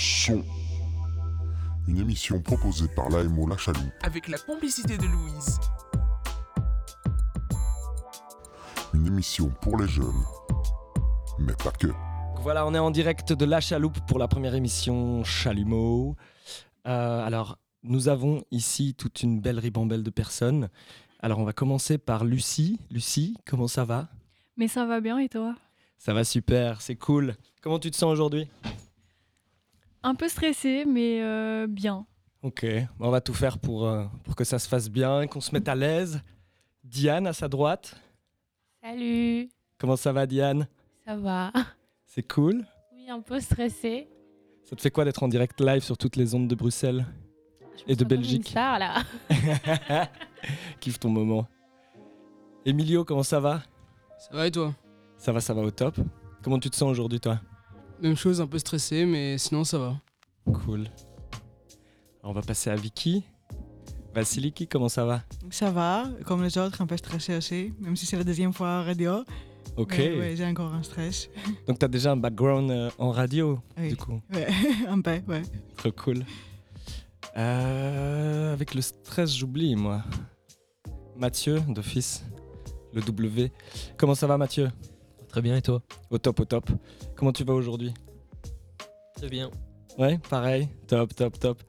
son. Une émission proposée par l'AMO La Chaloupe. Avec la complicité de Louise. Une émission pour les jeunes. Mais pas que. Voilà, on est en direct de La Chaloupe pour la première émission Chalumeau. Euh, alors, nous avons ici toute une belle ribambelle de personnes. Alors, on va commencer par Lucie. Lucie, comment ça va? Mais ça va bien et toi? Ça va super, c'est cool. Comment tu te sens aujourd'hui? Un peu stressée, mais euh, bien. Ok, on va tout faire pour, euh, pour que ça se fasse bien, qu'on se mette à l'aise. Diane, à sa droite. Salut, Comment ça va, Diane? Ça va C'est cool? Oui, un peu stressée. Ça te fait quoi d'être en direct live sur toutes les ondes de Bruxelles Je Et de sens comme Belgique? Une star, là. Kiffe ton moment. Emilio, comment ça va? Ça va et toi? Ça va, ça va au top. Comment tu te sens aujourd'hui, toi? Même chose, un peu stressé, mais sinon ça va. Cool. On va passer à Vicky. Vasiliki, comment ça va? Ça va, comme les autres, un peu stressé aussi, même si c'est la deuxième fois à radio. Ok. Ouais, j'ai encore un stress. Donc, tu as déjà un background euh, en radio, Oui. du coup? Ouais, un peu, ouais. Trop cool. Euh, avec le stress, j'oublie, moi. Mathieu, d'office, le W. Comment ça va, Mathieu? Très bien, et toi? Au top, au top. Comment tu vas aujourd'hui? Très bien. Ouais, pareil. Top, top, top.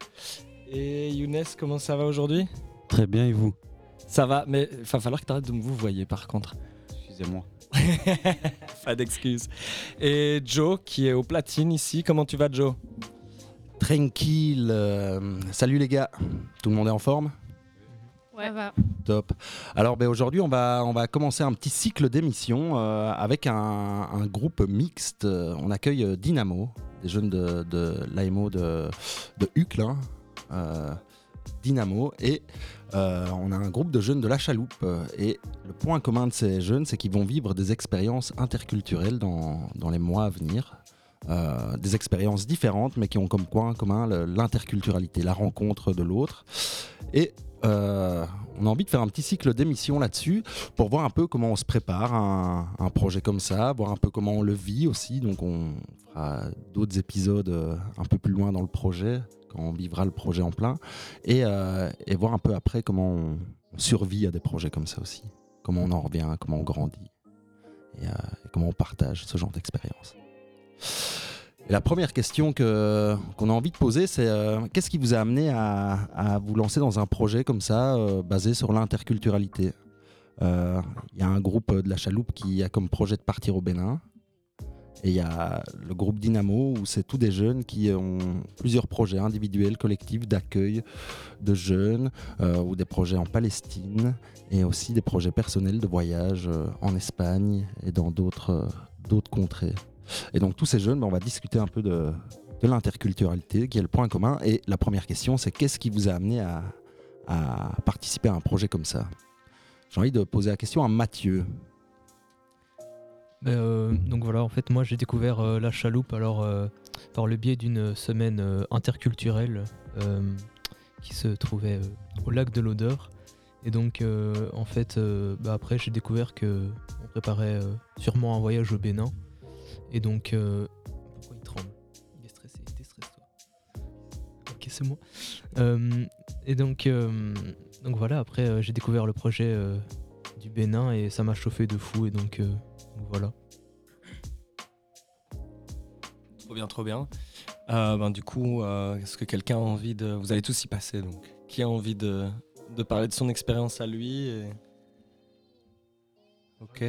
Et Younes, comment ça va aujourd'hui? Très bien, et vous? Ça va, mais il va falloir que tu arrêtes de me vous voyez par contre. Excusez-moi. Pas d'excuses. Et Joe, qui est au platine ici, comment tu vas, Joe? Tranquille. euh, salut les gars. Tout le monde est en forme? Ça va. Top. Alors ben, aujourd'hui, on va, on va commencer un petit cycle d'émissions euh, avec un, un groupe mixte. On accueille euh, Dynamo, des jeunes de, de l'AMO de, de hein. Euh, Dynamo. Et euh, on a un groupe de jeunes de la Chaloupe. Et le point commun de ces jeunes, c'est qu'ils vont vivre des expériences interculturelles dans, dans les mois à venir. Euh, des expériences différentes, mais qui ont comme point commun l'interculturalité, la rencontre de l'autre. Et euh, on a envie de faire un petit cycle d'émissions là-dessus pour voir un peu comment on se prépare à un, projet comme ça, voir un peu comment on le vit aussi. Donc on fera d'autres épisodes euh, un peu plus loin dans le projet, quand on vivra le projet en plein, et, euh, voir un peu après comment on, survit à des projets comme ça aussi, comment on en revient, comment on grandit, et comment on partage ce genre d'expérience. La première question que- qu'on a envie de poser, c'est euh, qu'est-ce qui vous a amené à, à vous lancer dans un projet comme ça, euh, basé sur l'interculturalité? Euh, Il y a un groupe de la Chaloupe qui a comme projet de partir au Bénin. Et il y a le groupe Dynamo, où c'est tous des jeunes qui ont plusieurs projets individuels, collectifs, d'accueil de jeunes, ou des projets en Palestine, et aussi des projets personnels de voyage en Espagne et dans d'autres d'autres contrées. Et donc tous ces jeunes, ben, on va discuter un peu de, de l'interculturalité, qui est le point commun. Et la première question, c'est qu'est-ce qui vous a amené à, à participer à un projet comme ça? J'ai envie de poser la question à Mathieu. Ben, euh, donc voilà, en fait, moi j'ai découvert euh, la chaloupe alors euh, par le biais d'une semaine interculturelle qui se trouvait au lac de l'Odeur. Et donc, en fait, bah, après j'ai découvert que on préparait sûrement un voyage au Bénin. Et donc, euh, pourquoi il tremble? Il est stressé, déstresse-toi. Ok, c'est moi. Euh, et donc, euh, donc voilà, après euh, j'ai découvert le projet du Bénin et ça m'a chauffé de fou. Et donc, voilà. Trop bien, trop bien. Ben, du coup, est-ce que quelqu'un a envie de... Vous allez tous y passer, donc. Qui a envie de, de parler de son expérience à lui et- Ok.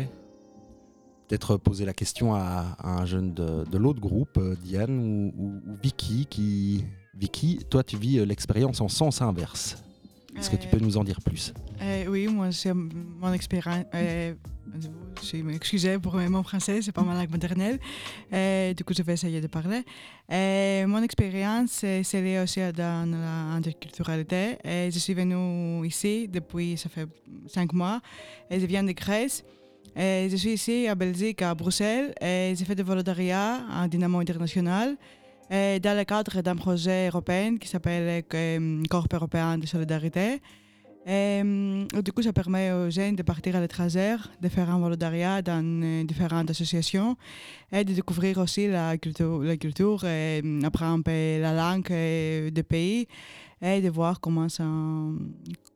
Peut-être poser la question à, à un jeune de, de l'autre groupe, euh, Diane ou, ou- ou Vicky, qui... Vicky, toi tu vis euh, l'expérience en sens inverse. Est-ce que tu Euh, peux nous en dire plus? Euh, oui, moi, c'est mon expérience. euh, je m'excuse pour mon français, c'est pas ma langue maternelle. Euh, du coup, je vais essayer de parler. Euh, mon expérience, euh, c'est lié aussi dans l'interculturalité. Euh, je suis venue ici depuis, ça fait cinq mois. Et je viens de Grèce. Et je suis ici à Belgique, à Bruxelles. Et j'ai fait du volontariat à Dynamo International. euh, dans le cadre d'un projet européen qui s'appelle euh, Corps européen de solidarité. Du coup, ça permet aux jeunes de partir à l'étranger, de faire un volontariat dans euh, différentes associations et de découvrir aussi la culture, la apprendre un peu la langue euh, du pays et de voir comment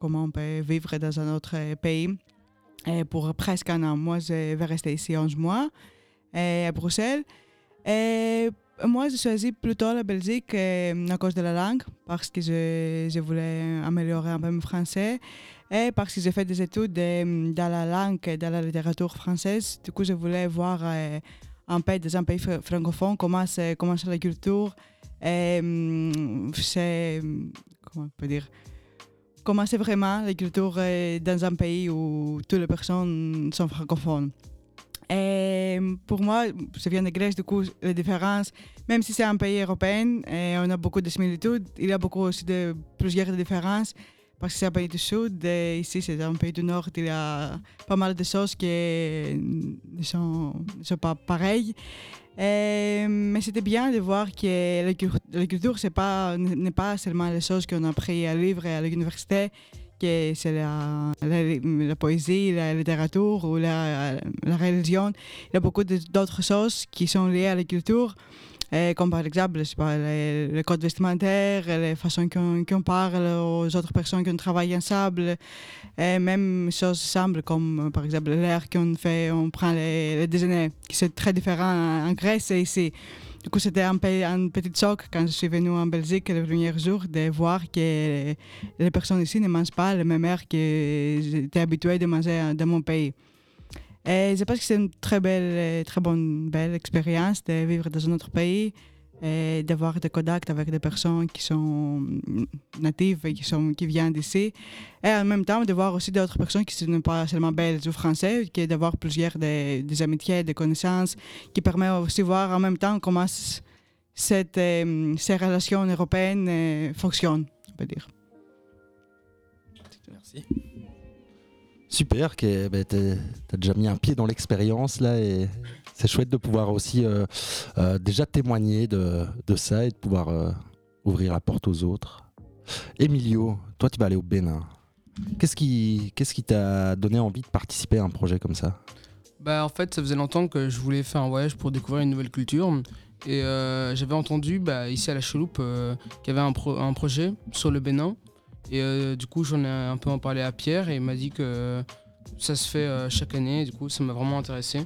on peut vivre dans un autre pays. Et pour presque un an, moi, je vais rester ici 11 mois et à Bruxelles. Et moi, j'ai choisi plutôt la Belgique euh, à cause de la langue, parce que je, voulais améliorer un peu mon français et parce que j'ai fait des études euh, dans la langue et dans la littérature française. Du coup, je voulais voir euh, un peu dans un pays fr- francophone comment c'est comment c'est la culture et c'est comment on peut dire comment c'est vraiment la culture euh, dans un pays où toutes les personnes sont francophones. Pour moi, je viens de Grèce, du coup, la différence, même si c'est un pays européen et on a beaucoup de similitudes, il y a beaucoup aussi de plusieurs différences parce que c'est un pays du sud et ici c'est un pays du nord, il y a pas mal de choses qui sont, ne sont pas pareilles. Et- mais c'était bien de voir que la, cul- la culture c'est pas, n'est pas seulement les choses qu'on a appris à livre et à l'université, que c'est la, la, poésie, la littérature ou la, religion. Il y a beaucoup d'autres choses qui sont liées à la culture, eh, comme par exemple je sais pas, les, codes vestimentaires, les façons qu'on qu'on parle aux autres personnes qu'on travaille ensemble, et même choses simples comme par exemple l'air qu'on fait, on prend les, les déjeuners, qui c'est très différent en, Grèce et ici. Du coup, c'était un, un petit choc quand je suis venue en Belgique le premier jour de voir que les personnes ici ne mangent pas le même air que j'étais habituée de manger dans mon pays. Et je pense que c'est une très belle, très bonne, belle expérience de vivre dans un autre pays d'avoir des contacts avec des personnes qui sont natives et qui, sont, qui viennent d'ici. Et en même temps, de voir aussi d'autres personnes qui ne sont pas seulement belges ou français, qui d'avoir plusieurs des, amitiés, des connaissances, qui permet aussi de voir en même temps comment euh, ces relations européennes euh, fonctionnent, on peut dire. Merci. Super, que ben, t'es- t'as déjà mis un pied dans l'expérience là et c'est chouette de pouvoir aussi euh, euh, déjà témoigner de, ça et de pouvoir euh, ouvrir la porte aux autres. Emilio, toi tu vas aller au Bénin. Qu'est-ce qui t'a donné envie de participer à un projet comme ça? Bah en fait ça faisait longtemps que je voulais faire un voyage pour découvrir une nouvelle culture et j'avais entendu bah, ici à la Chaloupe qu'il y avait un, un projet sur le Bénin et euh, du coup j'en ai un peu en parlé à Pierre et il m'a dit que ça se fait euh, chaque année du coup ça m'a vraiment intéressé.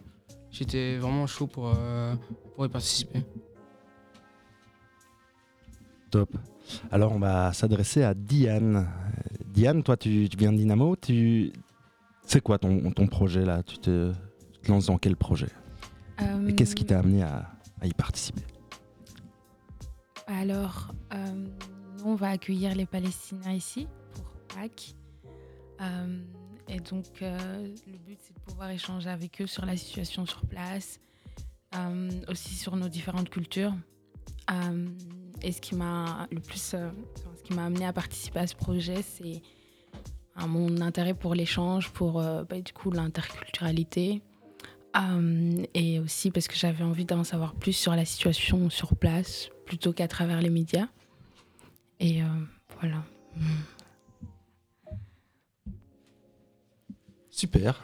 J'étais vraiment chaud pour, euh, pour y participer. Top. Alors on va s'adresser à Diane. Diane, toi tu, tu viens de Dynamo, tu c'est quoi ton, ton projet là? Tu te, tu te lances dans quel projet? Et qu'est-ce qui t'a amené à, à y participer? Alors, euh, on va accueillir les Palestiniens ici pour Pâques. Euh, et donc, euh, le but, c'est de pouvoir échanger avec eux sur la situation sur place, euh, aussi sur nos différentes cultures. Et ce qui m'a le plus, ce qui m'a amené à participer à ce projet, c'est mon intérêt pour l'échange, pour bah, du coup l'interculturalité. Et aussi parce que j'avais envie d'en savoir plus sur la situation sur place plutôt qu'à travers les médias. Et euh, voilà. Super.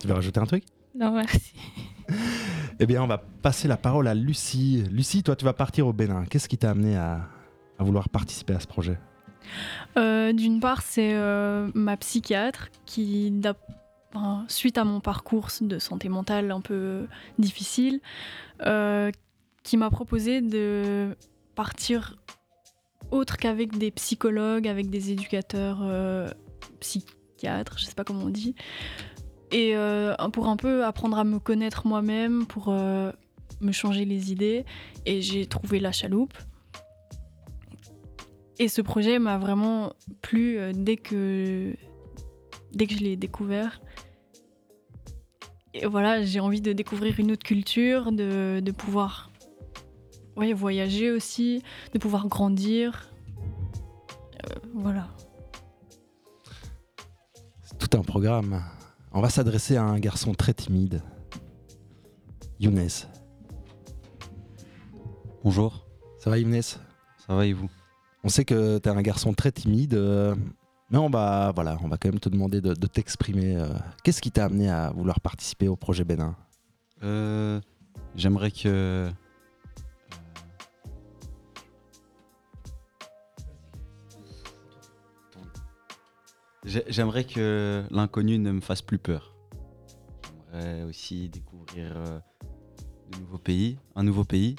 Tu veux rajouter un truc? Non, merci. Eh bien, on va passer la parole à Lucie. Lucie, toi, tu vas partir au Bénin. Qu'est-ce qui t'a amené à, à vouloir participer à ce projet? Euh, D'une part, c'est euh, ma psychiatre qui, enfin, suite à mon parcours de santé mentale un peu difficile, euh, qui m'a proposé de partir autre qu'avec des psychologues, avec des éducateurs euh, psychiatres, je sais pas comment on dit, et euh, pour un peu apprendre à me connaître moi-même, pour euh, me changer les idées. Et j'ai trouvé la chaloupe. Et ce projet m'a vraiment plu dès que, dès que je l'ai découvert. Et voilà, j'ai envie de découvrir une autre culture, de, de pouvoir ouais, voyager aussi, de pouvoir grandir. Euh, voilà. C'est tout un programme. On va s'adresser à un garçon très timide. Younes. Bonjour, Ça va, Younes? Ça va et vous? On sait que tu es un garçon très timide. euh, Mais on va, voilà, on va quand même te demander de, de t'exprimer. euh, Qu'est-ce qui t'a amené à vouloir participer au projet Bénin? Euh, J'aimerais que. J'aimerais que l'inconnu ne me fasse plus peur. J'aimerais aussi découvrir euh, de nouveaux pays, un nouveau pays.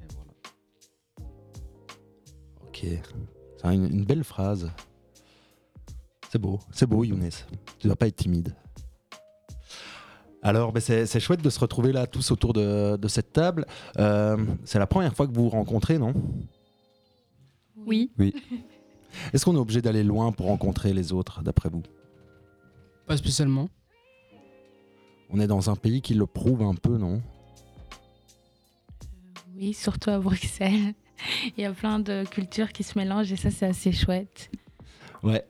Et voilà. Ok, c'est une, une belle phrase. C'est beau, c'est beau Younes. Tu dois pas être timide. Alors, ben, c'est chouette de se retrouver là tous autour de, de cette table. Euh, c'est la première fois que vous vous rencontrez, non? Oui. Est-ce qu'on est obligé d'aller loin pour rencontrer les autres, d'après vous? Pas spécialement. On est dans un pays qui le prouve un peu, non? Oui, surtout à Bruxelles. Il y a plein de cultures qui se mélangent et ça, c'est assez chouette. Ouais.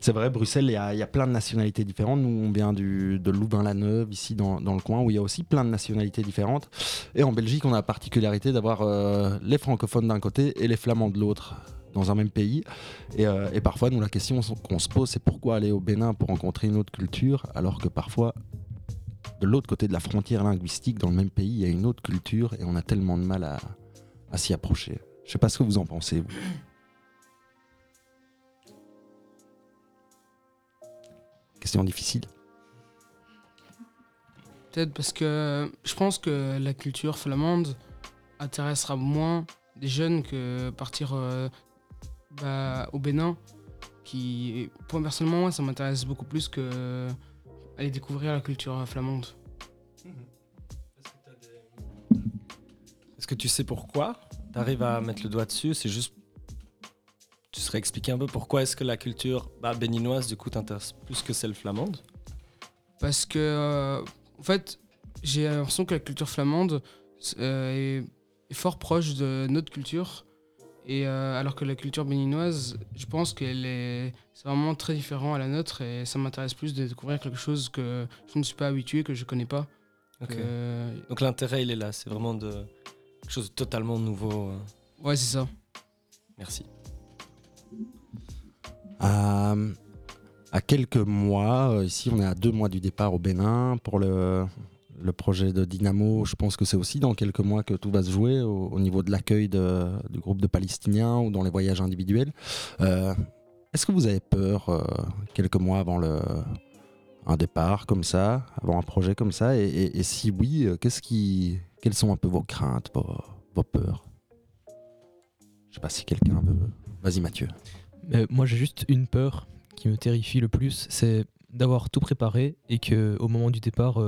C'est vrai, Bruxelles, il y, a- il y a plein de nationalités différentes. Nous, on vient du, de Louvain-la-Neuve, ici dans, dans le coin, où il y a aussi plein de nationalités différentes. Et en Belgique, on a la particularité d'avoir euh, les francophones d'un côté et les flamands de l'autre, dans un même pays. Et, euh, parfois, nous, la question qu'on se pose, c'est pourquoi aller au Bénin pour rencontrer une autre culture, alors que parfois, de l'autre côté de la frontière linguistique, dans le même pays, il y a une autre culture et on a tellement de mal à, s'y approcher. Je sais pas ce que vous en pensez, vous. Question difficile. Peut-être parce que je pense que la culture flamande intéressera moins des jeunes que partir euh, bah, au Bénin. Qui, pour moi, personnellement, moi, ça m'intéresse beaucoup plus que aller découvrir la culture flamande. Est-ce que tu sais pourquoi? Tu arrives à mettre le doigt dessus C'est juste. Tu serais expliquer un peu pourquoi est-ce que la culture bah, béninoise, du coup, t'intéresse plus que celle flamande? Parce que, euh, en fait, j'ai l'impression que la culture flamande euh, est, est fort proche de notre culture. Et euh, alors que la culture béninoise, je pense qu'elle est, c'est vraiment très différent à la nôtre et ça m'intéresse plus de découvrir quelque chose que je ne suis pas habitué, que je connais pas. Que- Donc l'intérêt, il est là. C'est vraiment de quelque chose de totalement nouveau. euh. Ouais, c'est ça. Merci. À, à quelques mois, euh, ici on est à deux mois du départ au Bénin pour le, le projet de Dynamo. Je pense que c'est aussi dans quelques mois que tout va se jouer au, au niveau de l'accueil du groupe de Palestiniens ou dans les voyages individuels. Euh, Est-ce que vous avez peur euh, quelques mois avant le, un départ comme ça, avant un projet comme ça? Et, si oui, euh, qu'est-ce qui, quelles sont un peu vos craintes, vos, vos peurs? Je sais pas si quelqu'un veut. Vas-y Mathieu. Moi, j'ai juste une peur qui me terrifie le plus, c'est d'avoir tout préparé et que au moment du départ,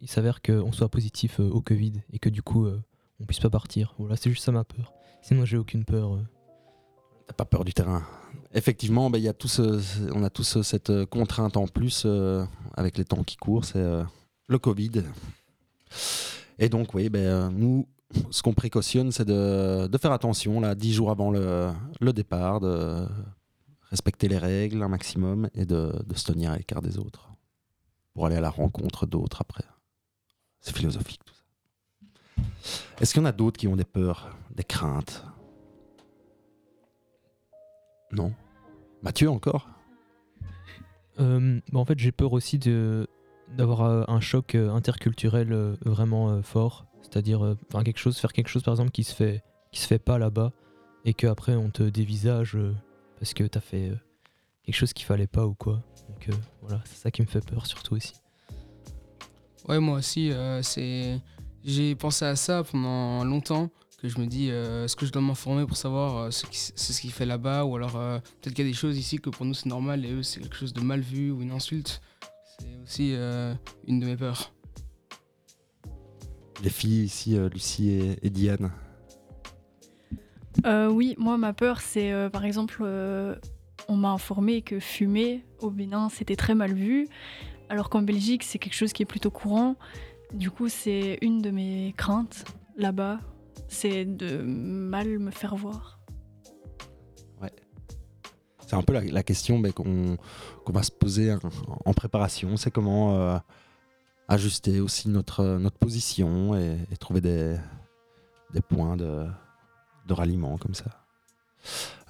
il s'avère qu'on soit positif euh, au Covid et que du coup, euh, on puisse pas partir. Voilà, c'est juste ça ma peur. Sinon, j'ai aucune peur. euh. T'as pas peur du terrain. Effectivement, il y a tous, on a tous cette contrainte en plus avec les temps qui courent, c'est le Covid. Et donc, oui, euh, nous, ce qu'on précautionne, c'est de, faire attention, là, dix jours avant le, départ, de respecter les règles un maximum et de se tenir à l'écart des autres pour aller à la rencontre d'autres après. C'est philosophique tout ça. Est-ce qu'il y en a d'autres qui ont des peurs, des craintes? Non? Mathieu encore? Euh, bah, en fait, j'ai peur aussi d'avoir euh, un choc euh, interculturel vraiment fort, c'est-à-dire faire quelque chose par exemple qui se fait qui se fait pas là-bas et qu'après on te dévisage parce que t'as fait quelque chose qu'il fallait pas ou quoi. Donc voilà, c'est ça qui me fait peur surtout aussi. Ouais, moi aussi, euh, c'est... j'ai pensé à ça pendant longtemps, que je me dis, euh, est-ce que je dois m'informer pour savoir euh, ce qui, c'est ce qu'il fait là-bas, ou alors euh, peut-être qu'il y a des choses ici que pour nous c'est normal et eux c'est quelque chose de mal vu ou une insulte. C'est aussi euh, une de mes peurs. Les filles ici, euh, Lucie et, et Diane. Euh, oui, moi, ma peur, c'est euh, par exemple, euh, on m'a informé que fumer au Bénin, c'était très mal vu, alors qu'en Belgique, c'est quelque chose qui est plutôt courant. Du coup, c'est une de mes craintes là-bas, c'est de mal me faire voir. C'est un peu la, question qu'on va se poser en, préparation. C'est comment euh, ajuster aussi notre, notre position et, trouver des, points de, de ralliement comme ça.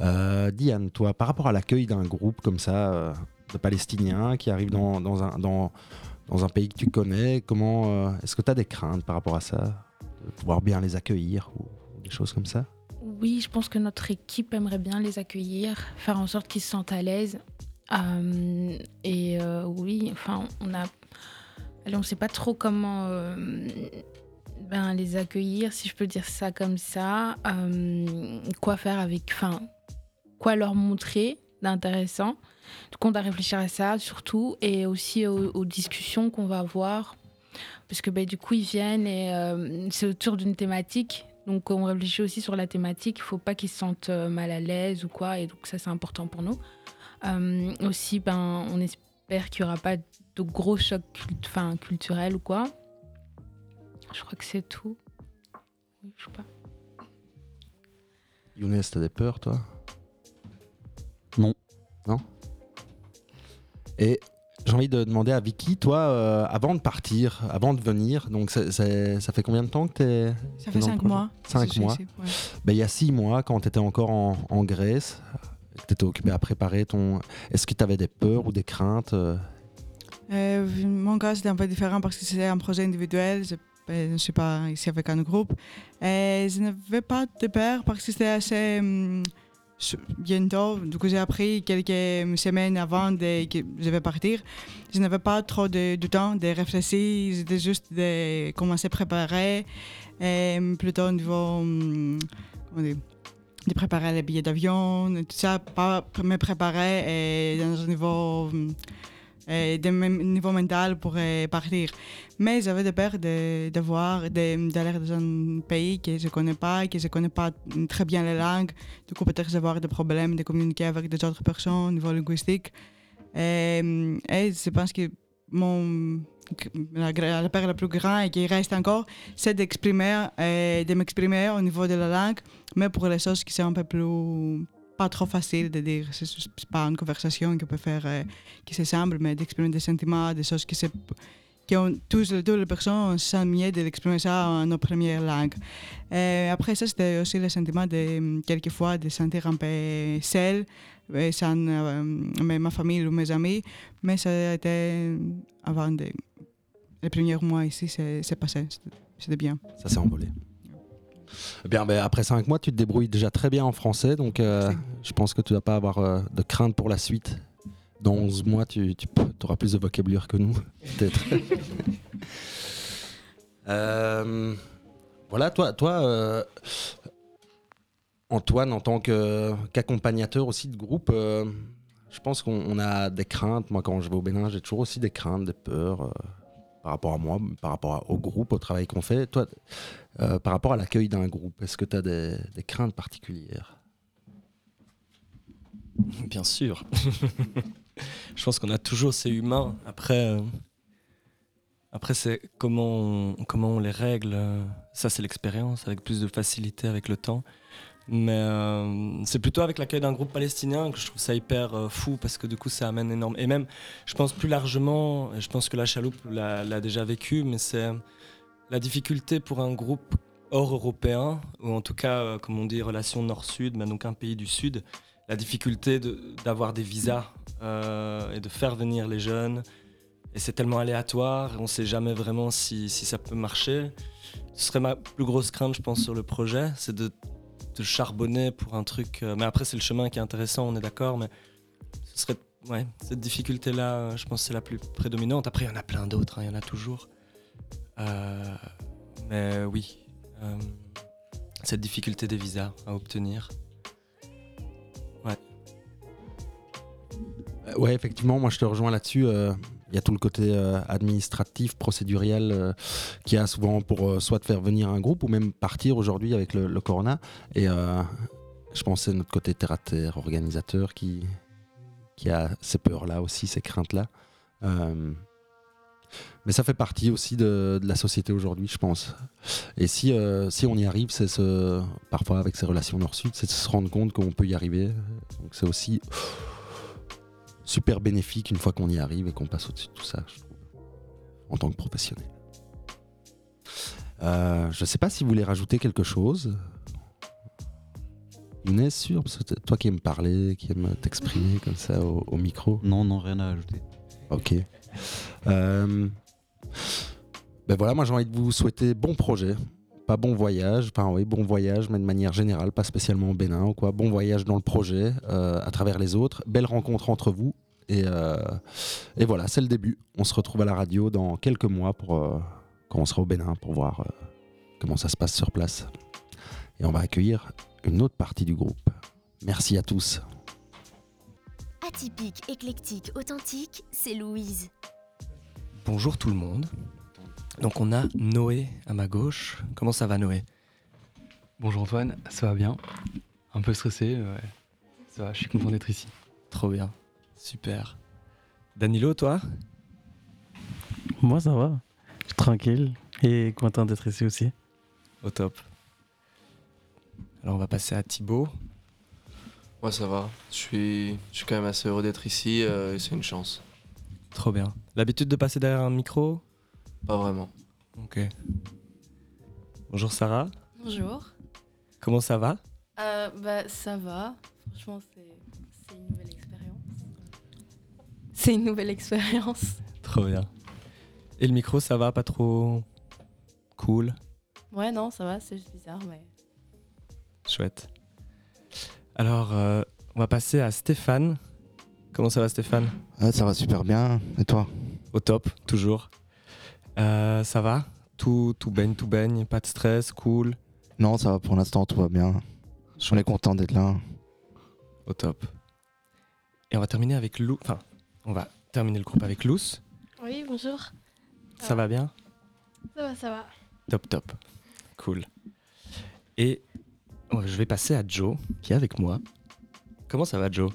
Euh, Diane, toi, par rapport à l'accueil d'un groupe comme ça, euh, de Palestiniens qui arrivent dans, un, pays que tu connais, comment euh, est-ce que tu as des craintes par rapport à ça De pouvoir bien les accueillir ou, des choses comme ça? Oui, je pense que notre équipe aimerait bien les accueillir, faire en sorte qu'ils se sentent à l'aise. Euh, et euh, oui, enfin, on ne sait pas trop comment ben, les accueillir, si je peux dire ça comme ça. Quoi faire avec. Enfin, quoi leur montrer d'intéressant. Donc, on doit réfléchir à ça surtout et aussi aux, aux discussions qu'on va avoir. Parce que ben, du coup, ils viennent et euh, c'est autour d'une thématique. Donc, on réfléchit aussi sur la thématique. Il ne faut pas qu'ils se sentent euh, mal à l'aise ou quoi. Et donc, ça, c'est important pour nous. Euh, aussi, ben, on espère qu'il n'y aura pas de gros chocs cult- culturels ou quoi. Je crois que c'est tout. Oui, je sais pas. Younes, t'as des peurs, toi? Non. Non? Et j'ai envie de demander à Vicky, toi, euh, avant de partir, avant de venir, donc ça fait combien de temps que t'es Ça t'es fait dans le cinq projet mois. Cinq que je suis mois. ici, ouais. Ben, il y a six mois, quand tu étais encore en, en Grèce, tu étais occupé à préparer ton. Est-ce que tu avais des peurs ou des craintes euh, Euh, mon cas, c'était un peu différent parce que c'était un projet individuel. Je ben, je ne suis pas ici avec un groupe. Et je n'avais pas de peur parce que c'était assez hum, bientôt. Du coup, j'ai appris quelques semaines avant que je vais partir. Je n'avais pas trop de, temps de réfléchir. C'était juste de commencer à préparer. Et plutôt au niveau. hum, de préparer les billets d'avion, tout ça, pas me préparer et dans un niveau euh, de même niveau mental pour euh, partir. Mais j'avais de peur de, voir, d'aller dans un pays que je ne connais pas, que je ne connais pas très bien la langue. Du coup, peut-être avoir des problèmes de communiquer avec des autres personnes au niveau linguistique. Euh, et je pense que mon, la, la peur la plus grande et qui reste encore, c'est d'exprimer, de m'exprimer au niveau de la langue, mais pour les choses qui sont un peu plus pas trop facile de dire. C'est pas une conversation qu'on peut faire euh, qui se semble, mais d'exprimer des sentiments, des choses qui se qui ont tous, toutes les personnes sont mieux de l'exprimer ça en nos premières langues. Euh, après ça, c'était aussi le sentiment de quelquefois de sentir un peu seul, euh, sans euh, mais ma famille ou mes amis, mais ça été avant de, les premiers mois ici, c'est passé, c'était bien. Ça s'est envolé. Eh Bien, ben, après cinq mois, tu te débrouilles déjà très bien en français, donc euh, je pense que tu ne vas pas avoir euh, de crainte pour la suite. Dans 11 mois, tu, tu auras plus de vocabulaire que nous, peut-être. Euh, voilà, toi, toi Antoine, en tant qu'accompagnateur aussi de groupe, je pense qu'on on a des craintes. Moi, quand je vais au Bénin, j'ai toujours aussi des craintes, des peurs par rapport à moi, par rapport au groupe, au travail qu'on fait. Toi, euh, par rapport à l'accueil d'un groupe, est-ce que tu as des, craintes particulières? Bien sûr. je pense qu'on a toujours ces humains. Après, euh, après c'est comment comment on les règle. Ça, c'est l'expérience, avec plus de facilité avec le temps. Mais euh, c'est plutôt avec l'accueil d'un groupe palestinien que je trouve ça hyper euh, fou parce que du coup, ça amène énorme. Et même, je pense plus largement, et je pense que la chaloupe l'a déjà vécu, mais c'est la difficulté pour un groupe hors européen, ou en tout cas, euh, comme on dit, relation nord-sud, mais donc un pays du sud, la difficulté d'avoir des visas euh, et de faire venir les jeunes. Et c'est tellement aléatoire, on ne sait jamais vraiment si, si ça peut marcher. Ce serait ma plus grosse crainte, je pense, sur le projet, c'est de, charbonner pour un truc. euh, mais après, c'est le chemin qui est intéressant, on est d'accord, mais ce serait. Ouais, cette difficulté-là, je pense c'est la plus prédominante. Après, il y en a plein d'autres, hein, il y en a toujours. Euh, mais oui, euh, cette difficulté des visas à obtenir. Euh, Ouais, effectivement, moi je te rejoins là-dessus. Il y a tout le côté euh, administratif, procéduriel euh, qu'il a souvent pour euh, soit de faire venir un groupe ou même partir aujourd'hui avec le, corona. Et euh, je pense c'est notre côté terre-à-terre, organisateur, qui, a ces peurs-là aussi, ces craintes-là. Mais ça fait partie aussi de, la société aujourd'hui, je pense. Et si, si on y arrive, c'est ce, parfois avec ces relations nord-sud, c'est de se rendre compte qu'on peut y arriver. Donc c'est aussi super bénéfique une fois qu'on y arrive et qu'on passe au-dessus de tout ça, je trouve, en tant que professionnel. Euh, je ne sais pas si vous voulez rajouter quelque chose. Younes, sûr Parce que toi qui aimes parler, qui aimes t'exprimer comme ça au, au micro. Non, non, rien à ajouter. Ok. Euh, ben voilà, moi j'ai envie de vous souhaiter bon projet. Pas bon voyage, enfin oui, bon voyage, mais de manière générale, pas spécialement au Bénin ou quoi. Bon voyage dans le projet, euh, à travers les autres. Belle rencontre entre vous. Et, euh, et voilà, c'est le début. On se retrouve à la radio dans quelques mois pour, euh, quand on sera au Bénin pour voir euh, comment ça se passe sur place. Et on va accueillir une autre partie du groupe. Merci à tous. Atypique, éclectique, authentique, c'est Louise. Bonjour tout le monde. Donc on a Noé à ma gauche. Comment ça va Noé? Bonjour Antoine, ça va bien? Un peu stressé, ouais. Ça va, je suis content d'être ici. Trop bien. Super. Danilo, toi? Moi, ça va. Je suis tranquille et content d'être ici aussi. Au top. Alors on va passer à Thibaut. Moi ça va, je suis, je suis quand même assez heureux d'être ici euh, et c'est une chance. Trop bien. L'habitude de passer derrière un micro? Pas vraiment. Ok. Bonjour Sarah. Bonjour. Comment ça va? Euh, bah, ça va. Franchement, c'est une nouvelle expérience. C'est une nouvelle expérience. Trop bien. Et le micro, ça va? Pas trop cool? Ouais, non, ça va, c'est juste bizarre, mais. Chouette. Alors, euh, on va passer à Stéphane. Comment ça va Stéphane? Ah, ça va super bien. Et toi? Au top, toujours. Euh, ça va? Tout, tout baigne, tout baigne, pas de stress, cool? Non, ça va pour l'instant, tout va bien. On est content d'être là. Au top. Et on va terminer avec Lou. Enfin, on va terminer le groupe avec Lous. Oui, bonjour. Ça va bien? Ça va, ça va. Top, top. Cool. Et oh, je vais passer à Joe, qui est avec moi. Comment ça va, Joe?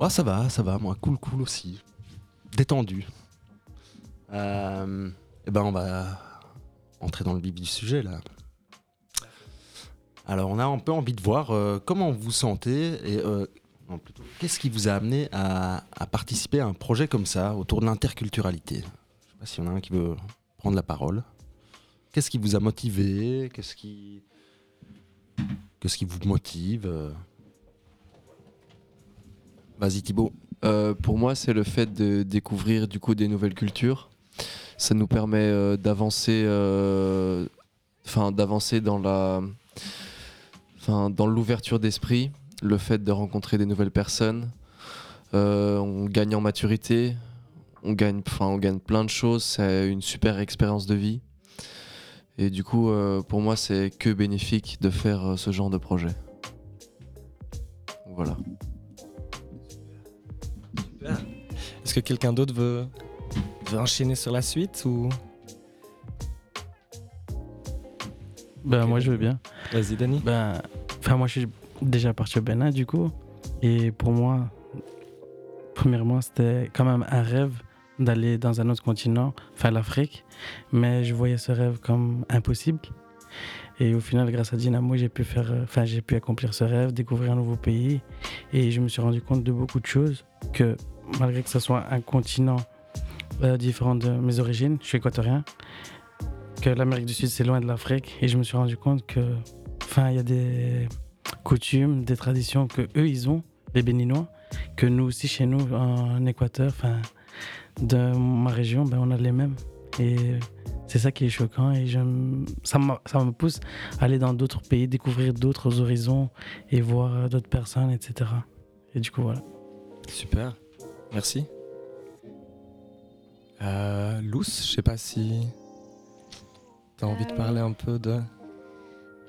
Ouais, ça va, ça va, moi, cool, cool aussi. Détendu. Euh, eh ben, on va entrer dans le vif du sujet, là. Alors, on a un peu envie de voir euh, comment vous vous sentez et euh, non, plutôt, qu'est-ce qui vous a amené à, à participer à un projet comme ça, autour de l'interculturalité? Je sais pas s'il y en a un qui veut prendre la parole. Qu'est-ce qui vous a motivé? Qu'est-ce qui... Qu'est-ce qui vous motive? Vas-y Thibaut. Euh, pour moi, c'est le fait de découvrir du coup des nouvelles cultures. Ça nous permet euh, d'avancer, euh, enfin d'avancer dans la, enfin dans l'ouverture d'esprit, le fait de rencontrer des nouvelles personnes. Euh, on gagne en maturité, on gagne, enfin on gagne plein de choses. C'est une super expérience de vie. Et du coup, pour moi, c'est que bénéfique de faire ce genre de projet. Voilà. Est-ce que quelqu'un d'autre veut, veut enchaîner sur la suite ou? Ben, moi, je veux bien. Vas-y, Dani. Ben, enfin, moi, je suis déjà parti au Bénin, du coup. Et pour moi, premièrement, c'était quand même un rêve d'aller dans un autre continent, enfin l'Afrique. Mais je voyais ce rêve comme impossible. Et au final, grâce à Dynamo, j'ai pu faire, euh, enfin, j'ai pu accomplir ce rêve, découvrir un nouveau pays. Et je me suis rendu compte de beaucoup de choses que, malgré que ce soit un continent euh, différent de mes origines, je suis équatorien, que l'Amérique du Sud c'est loin de l'Afrique. Et je me suis rendu compte que, enfin, il y a des coutumes, des traditions que eux ils ont, les Béninois, que nous aussi chez nous en Équateur, enfin, de ma région, ben, on a les mêmes. Et c'est ça qui est choquant et je, ça, ça me pousse à aller dans d'autres pays, découvrir d'autres horizons et voir d'autres personnes, etc. Et du coup, voilà. Super. Merci. Euh, Luce, je sais pas si t'as envie de Euh, parler un peu de.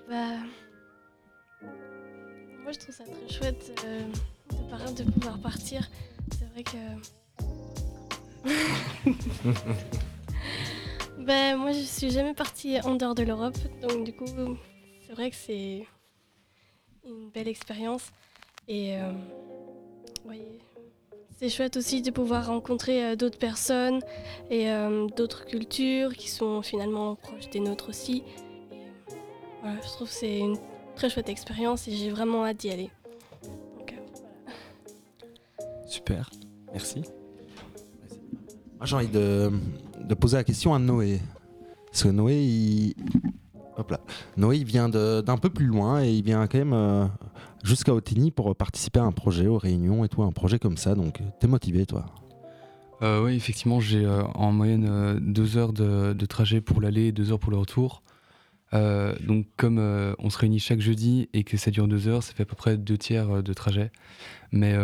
Bah. Moi, je trouve ça très chouette euh, de, pouvoir partir. C'est vrai que. bah, moi, je suis jamais partie en dehors de l'Europe. Donc, du coup, c'est vrai que c'est une belle expérience. Et. euh, oui, c'est chouette aussi de pouvoir rencontrer euh, d'autres personnes et euh, d'autres cultures qui sont finalement proches des nôtres aussi. Voilà, je trouve que c'est une très chouette expérience et j'ai vraiment hâte d'y aller. Euh, Super. Merci. Moi, j'ai envie de, de poser la question à Noé. Parce que Noé, il- Hop là. Noé, il vient d'un peu plus loin et il vient quand même jusqu'à Otigny pour participer à un projet, aux réunions et tout, un projet comme ça. Donc, t'es motivé, toi Euh, oui, effectivement, j'ai euh, en moyenne euh, deux heures de, trajet pour l'aller et deux heures pour le retour. Donc, comme on se réunit chaque jeudi et que ça dure deux heures, ça fait à peu près deux tiers de trajet. Mais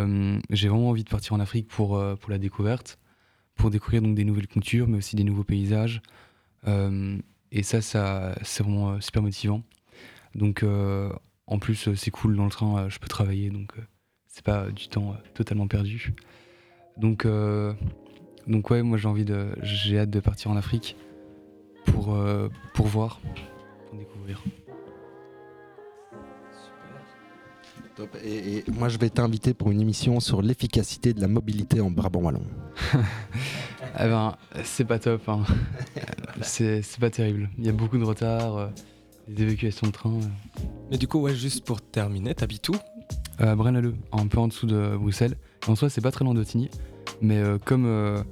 j'ai vraiment envie de partir en Afrique pour, pour la découverte, pour découvrir donc des nouvelles cultures, mais aussi des nouveaux paysages. Et ça, ça c'est vraiment super motivant. Donc, en plus, euh, c'est cool dans le train, euh, je peux travailler, donc euh, c'est pas du temps totalement perdu. Donc, donc ouais, moi j'ai envie de, j'ai hâte de partir en Afrique pour pour voir, pour découvrir. Top. Et, et moi, je vais t'inviter pour une émission sur l'efficacité de la mobilité en Brabant Wallon. Eh ben, c'est pas top, hein. c'est pas terrible. Il y a beaucoup de retard, des évacuations de train. euh. Mais du coup, ouais, juste pour terminer, t'habites où? À Braine-l'Alleud, un peu en dessous de Bruxelles. En soi, c'est pas très loin d'Ottigny, mais euh, comme euh,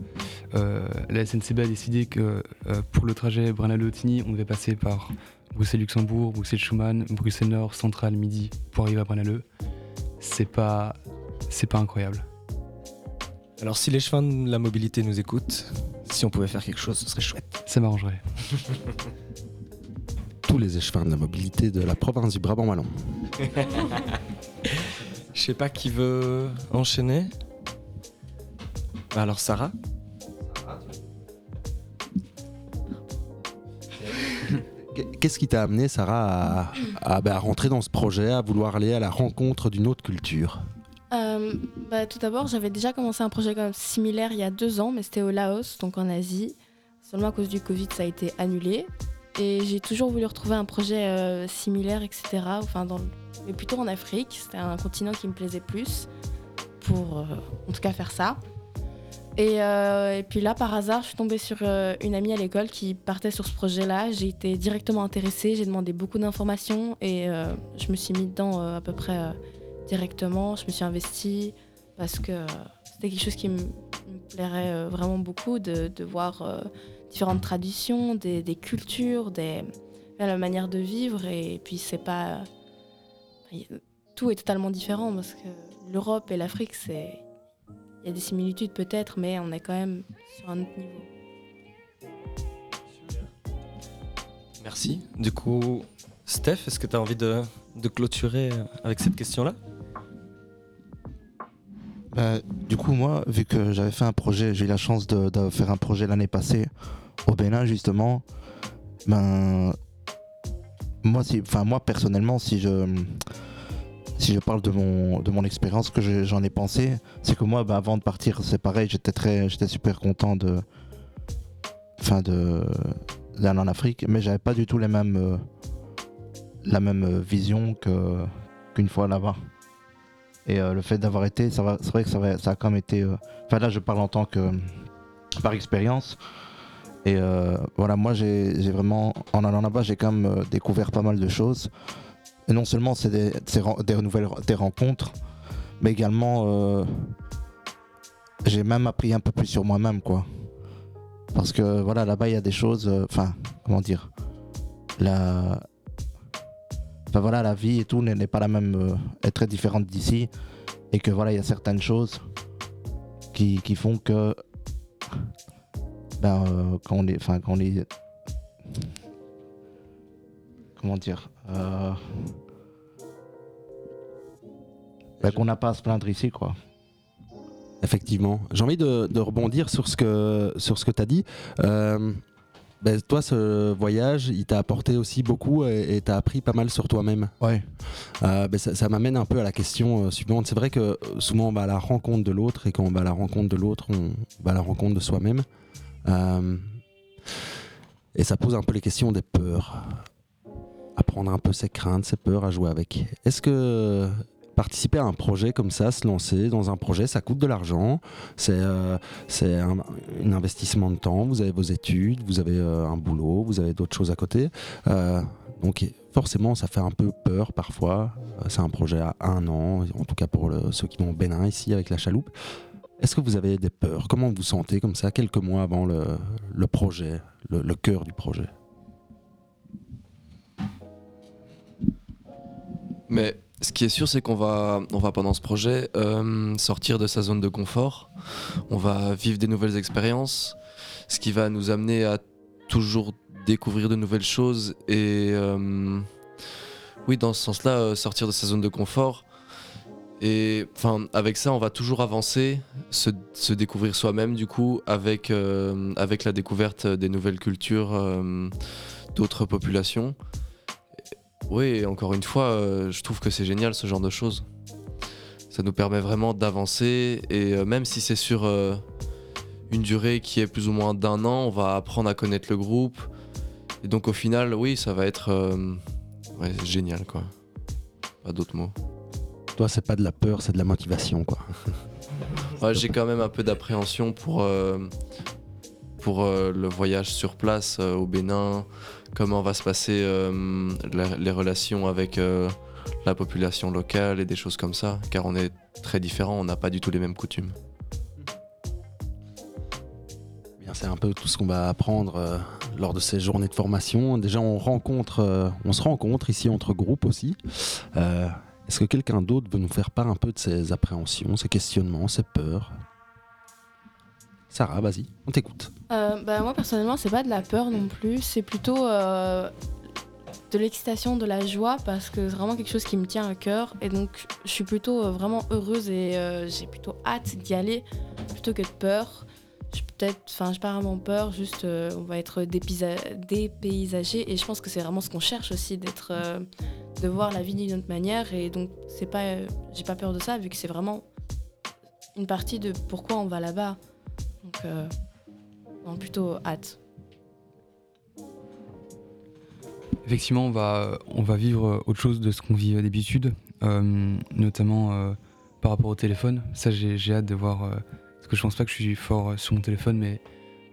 euh, la SNCB a décidé que euh, pour le trajet Braine-l'Alleud-Ottigny, on devait passer par Bruxelles-Luxembourg, Bruxelles-Schumann, Bruxelles-Nord, Centrale, Midi pour arriver à Braine-l'Alleud, c'est pas, c'est pas incroyable. Alors, si les chemins de la mobilité nous écoutent, si on pouvait faire quelque chose, ce serait chouette. Ça m'arrangerait. Tous les échevins de la mobilité de la province du Brabant Wallon. Je sais pas qui veut enchaîner. Bah Alors, Sarah Qu'est-ce qui t'a amené, Sarah, à, à- bah, à rentrer dans ce projet, à vouloir aller à la rencontre d'une autre culture? Euh, bah, tout d'abord, j'avais déjà commencé un projet quand même similaire il y a deux ans, mais c'était au Laos, donc en Asie. Seulement à cause du Covid, ça a été annulé. Et j'ai toujours voulu retrouver un projet euh, similaire, etc. Enfin, mais plutôt en Afrique. C'était un continent qui me plaisait plus pour, euh, en tout cas, faire ça. Et, euh, et puis là, par hasard, je suis tombée sur une amie à l'école qui partait sur ce projet-là. J'ai été directement intéressée, j'ai demandé beaucoup d'informations et je me suis mis dedans à peu près directement. Je me suis investie parce que c'était quelque chose qui me plairait vraiment beaucoup de, voir différentes traditions, des, des cultures, des, la manière de vivre. Et puis, c'est pas. Tout est totalement différent parce que l'Europe et l'Afrique, c'est. Il y a des similitudes peut-être, mais on est quand même sur un autre niveau. Merci. Du coup, Steph, est-ce que tu as envie de, de clôturer avec cette question-là? Bah, du coup, moi, vu que j'avais fait un projet, j'ai eu la chance de, de faire un projet l'année passée au Bénin, justement. Ben, moi, si, enfin, moi personnellement, si je, parle de mon, de mon expérience, que je- j'en ai pensé, c'est que moi, ben, avant de partir, c'est pareil, j'étais très, j'étais super content de, enfin, de, d'aller en Afrique, mais j'avais pas du tout euh, la même vision qu'une fois là-bas. Et euh, le fait d'avoir été, c'est vrai que ça, va- a quand même été. euh, Enfin là, je parle en tant que par expérience. Et euh, voilà, moi, j'ai vraiment, en allant là-bas, j'ai quand même euh, découvert pas mal de choses. Et non seulement c'est des, nouvelles des rencontres, mais également euh, j'ai même appris un peu plus sur moi-même, quoi. Parce que voilà, là-bas, il y a des choses. Enfin, comment dire la, voilà, la vie et tout n'est pas la même, est très différente d'ici. Et que voilà, il y a certaines choses qui, qui font que. Ben, euh, quand on est. Enfin, quand on est. Comment dire euh, ben, Qu'on n'a pas à se plaindre ici, quoi. Effectivement. J'ai envie de, de rebondir sur ce que, sur ce que tu as dit. Euh, ben, toi, ce voyage, il t'a apporté aussi beaucoup et tu as appris pas mal sur toi-même. Ouais. Euh, ben, ça ça m'amène un peu à la question euh, suivante. C'est vrai que souvent on va à la rencontre de l'autre et quand on va à la rencontre de l'autre, on va à la rencontre de soi-même. Euh, et ça pose un peu les questions des peurs. Apprendre un peu ses craintes, ses peurs à jouer avec. Est-ce que participer à un projet comme ça, se lancer dans un projet, ça coûte de l'argent, c'est euh, un, investissement de temps, vous avez vos études, vous avez euh, un boulot, vous avez d'autres choses à côté. Euh, donc forcément, ça fait un peu peur parfois. C'est un projet à un an, en tout cas pour ceux qui vont au Bénin ici avec la chaloupe. Est-ce que vous avez des peurs? Comment vous sentez comme ça quelques mois avant le, projet, le, cœur du projet? Mais ce qui est sûr, c'est qu'on va, on va pendant ce projet euh, sortir de sa zone de confort. On va vivre des nouvelles expériences, ce qui va nous amener à toujours découvrir de nouvelles choses. Et euh, oui, dans ce sens-là, euh, sortir de sa zone de confort. Et enfin, avec ça, on va toujours avancer, se, découvrir soi-même, du coup, avec, euh, avec la découverte des nouvelles cultures euh, d'autres populations. Oui, encore une fois, euh, je trouve que c'est génial ce genre de choses. Ça nous permet vraiment d'avancer et même si c'est sur une durée qui est plus ou moins d'un an, on va apprendre à connaître le groupe. Et donc au final, oui, ça va être génial quoi. Pas d'autres mots. Toi, c'est pas de la peur, c'est de la motivation, quoi. Ouais, J'ai quand même un peu d'appréhension pour, euh, pour euh, le voyage sur place euh, au Bénin, comment va se passer la- les relations avec la population locale et des choses comme ça, car on est très différents, on n'a pas du tout les mêmes coutumes. C'est un peu tout ce qu'on va apprendre euh, lors de ces journées de formation. Déjà, on rencontre, euh, on se rencontre ici entre groupes aussi. Euh, Est-ce que quelqu'un d'autre veut nous faire part un peu de ses appréhensions, ses questionnements, ses peurs? Sarah, vas-y, on t'écoute. Euh, bah, moi personnellement c'est pas de la peur non plus, c'est plutôt euh, de l'excitation, de la joie parce que c'est vraiment quelque chose qui me tient à cœur et donc je suis plutôt euh, vraiment heureuse et j'ai plutôt hâte d'y aller plutôt que de peur. Je peut-être, enfin pas vraiment peur, juste on va être dépaysa- dépaysagé et je pense que c'est vraiment ce qu'on cherche aussi d'être, de voir la vie d'une autre manière et donc c'est pas, j'ai pas peur de ça vu que c'est vraiment une partie de pourquoi on va là-bas. Donc euh, plutôt hâte. Effectivement, on va, on va vivre autre chose de ce qu'on vit d'habitude, euh, notamment euh, par rapport au téléphone. Ça, j'ai hâte de voir. euh, parce que je pense pas que je suis fort sur mon téléphone, mais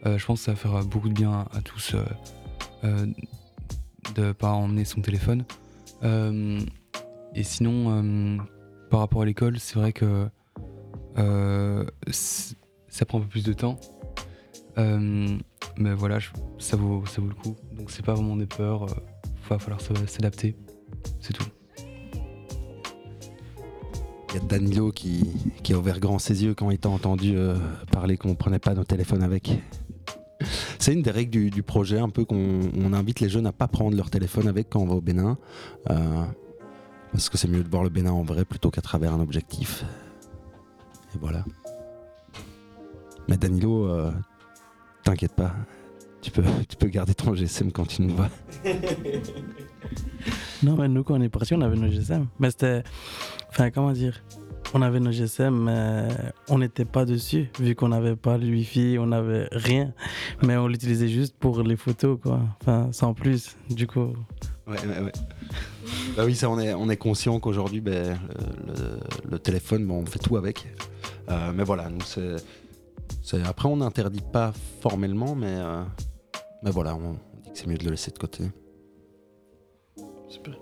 je pense que ça va faire beaucoup de bien à, à tous de pas emmener son téléphone. Euh, et sinon, euh, par rapport à l'école, c'est vrai que euh, ça prend un peu plus de temps. Mais voilà, ça, vaut, le coup. Donc c'est pas vraiment des peurs. euh, va falloir s'adapter. C'est tout. Il y a Danilo qui, a ouvert grand ses yeux quand il t'a entendu parler qu'on prenait pas nos téléphones avec. C'est une des règles du, projet, un peu qu'on on invite les jeunes à pas prendre leur téléphone avec quand on va au Bénin. euh, parce que c'est mieux de voir le Bénin en vrai plutôt qu'à travers un objectif. Et voilà. Mais Danilo, euh, t'inquiète pas. Tu peux, tu peux garder ton GSM quand tu nous vois. Non, mais nous, quand on est parti, on avait nos GSM. Mais c'était. Enfin, comment dire? On avait nos GSM, mais on n'était pas dessus, vu qu'on n'avait pas le Wi-Fi, on n'avait rien. Mais on l'utilisait juste pour les photos, quoi. Enfin, sans plus. Du coup. Ouais, ouais, ouais. Bah oui, ça, on est, on est conscient qu'aujourd'hui, ben, le, le- le téléphone, bon, on fait tout avec. Euh, mais voilà, nous, c'est, c'est- Après, on n'interdit pas formellement, mais, euh, mais voilà, on, on dit que c'est mieux de le laisser de côté. Super.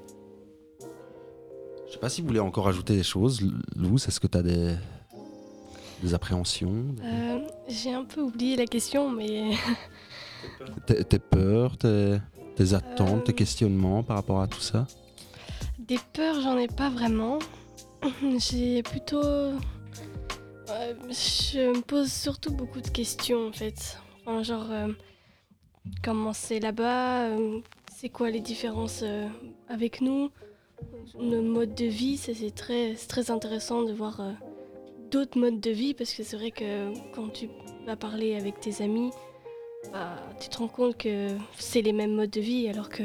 Je sais pas si vous voulez encore ajouter des choses. Lou, est-ce que tu as des, des appréhensions Euh, J'ai un peu oublié la question, mais tes, tes peurs, tes, tes attentes, Euh. tes questionnements par rapport à tout ça? Des peurs, j'en ai pas vraiment. J'ai plutôt. euh, je me pose surtout beaucoup de questions en fait. Enfin, genre, euh, comment c'est là-bas euh, C'est quoi les différences euh, avec nous? Nos modes de vie, c'est très, très intéressant de voir euh, d'autres modes de vie parce que c'est vrai que quand tu vas parler avec tes amis, bah, tu te rends compte que c'est les mêmes modes de vie alors que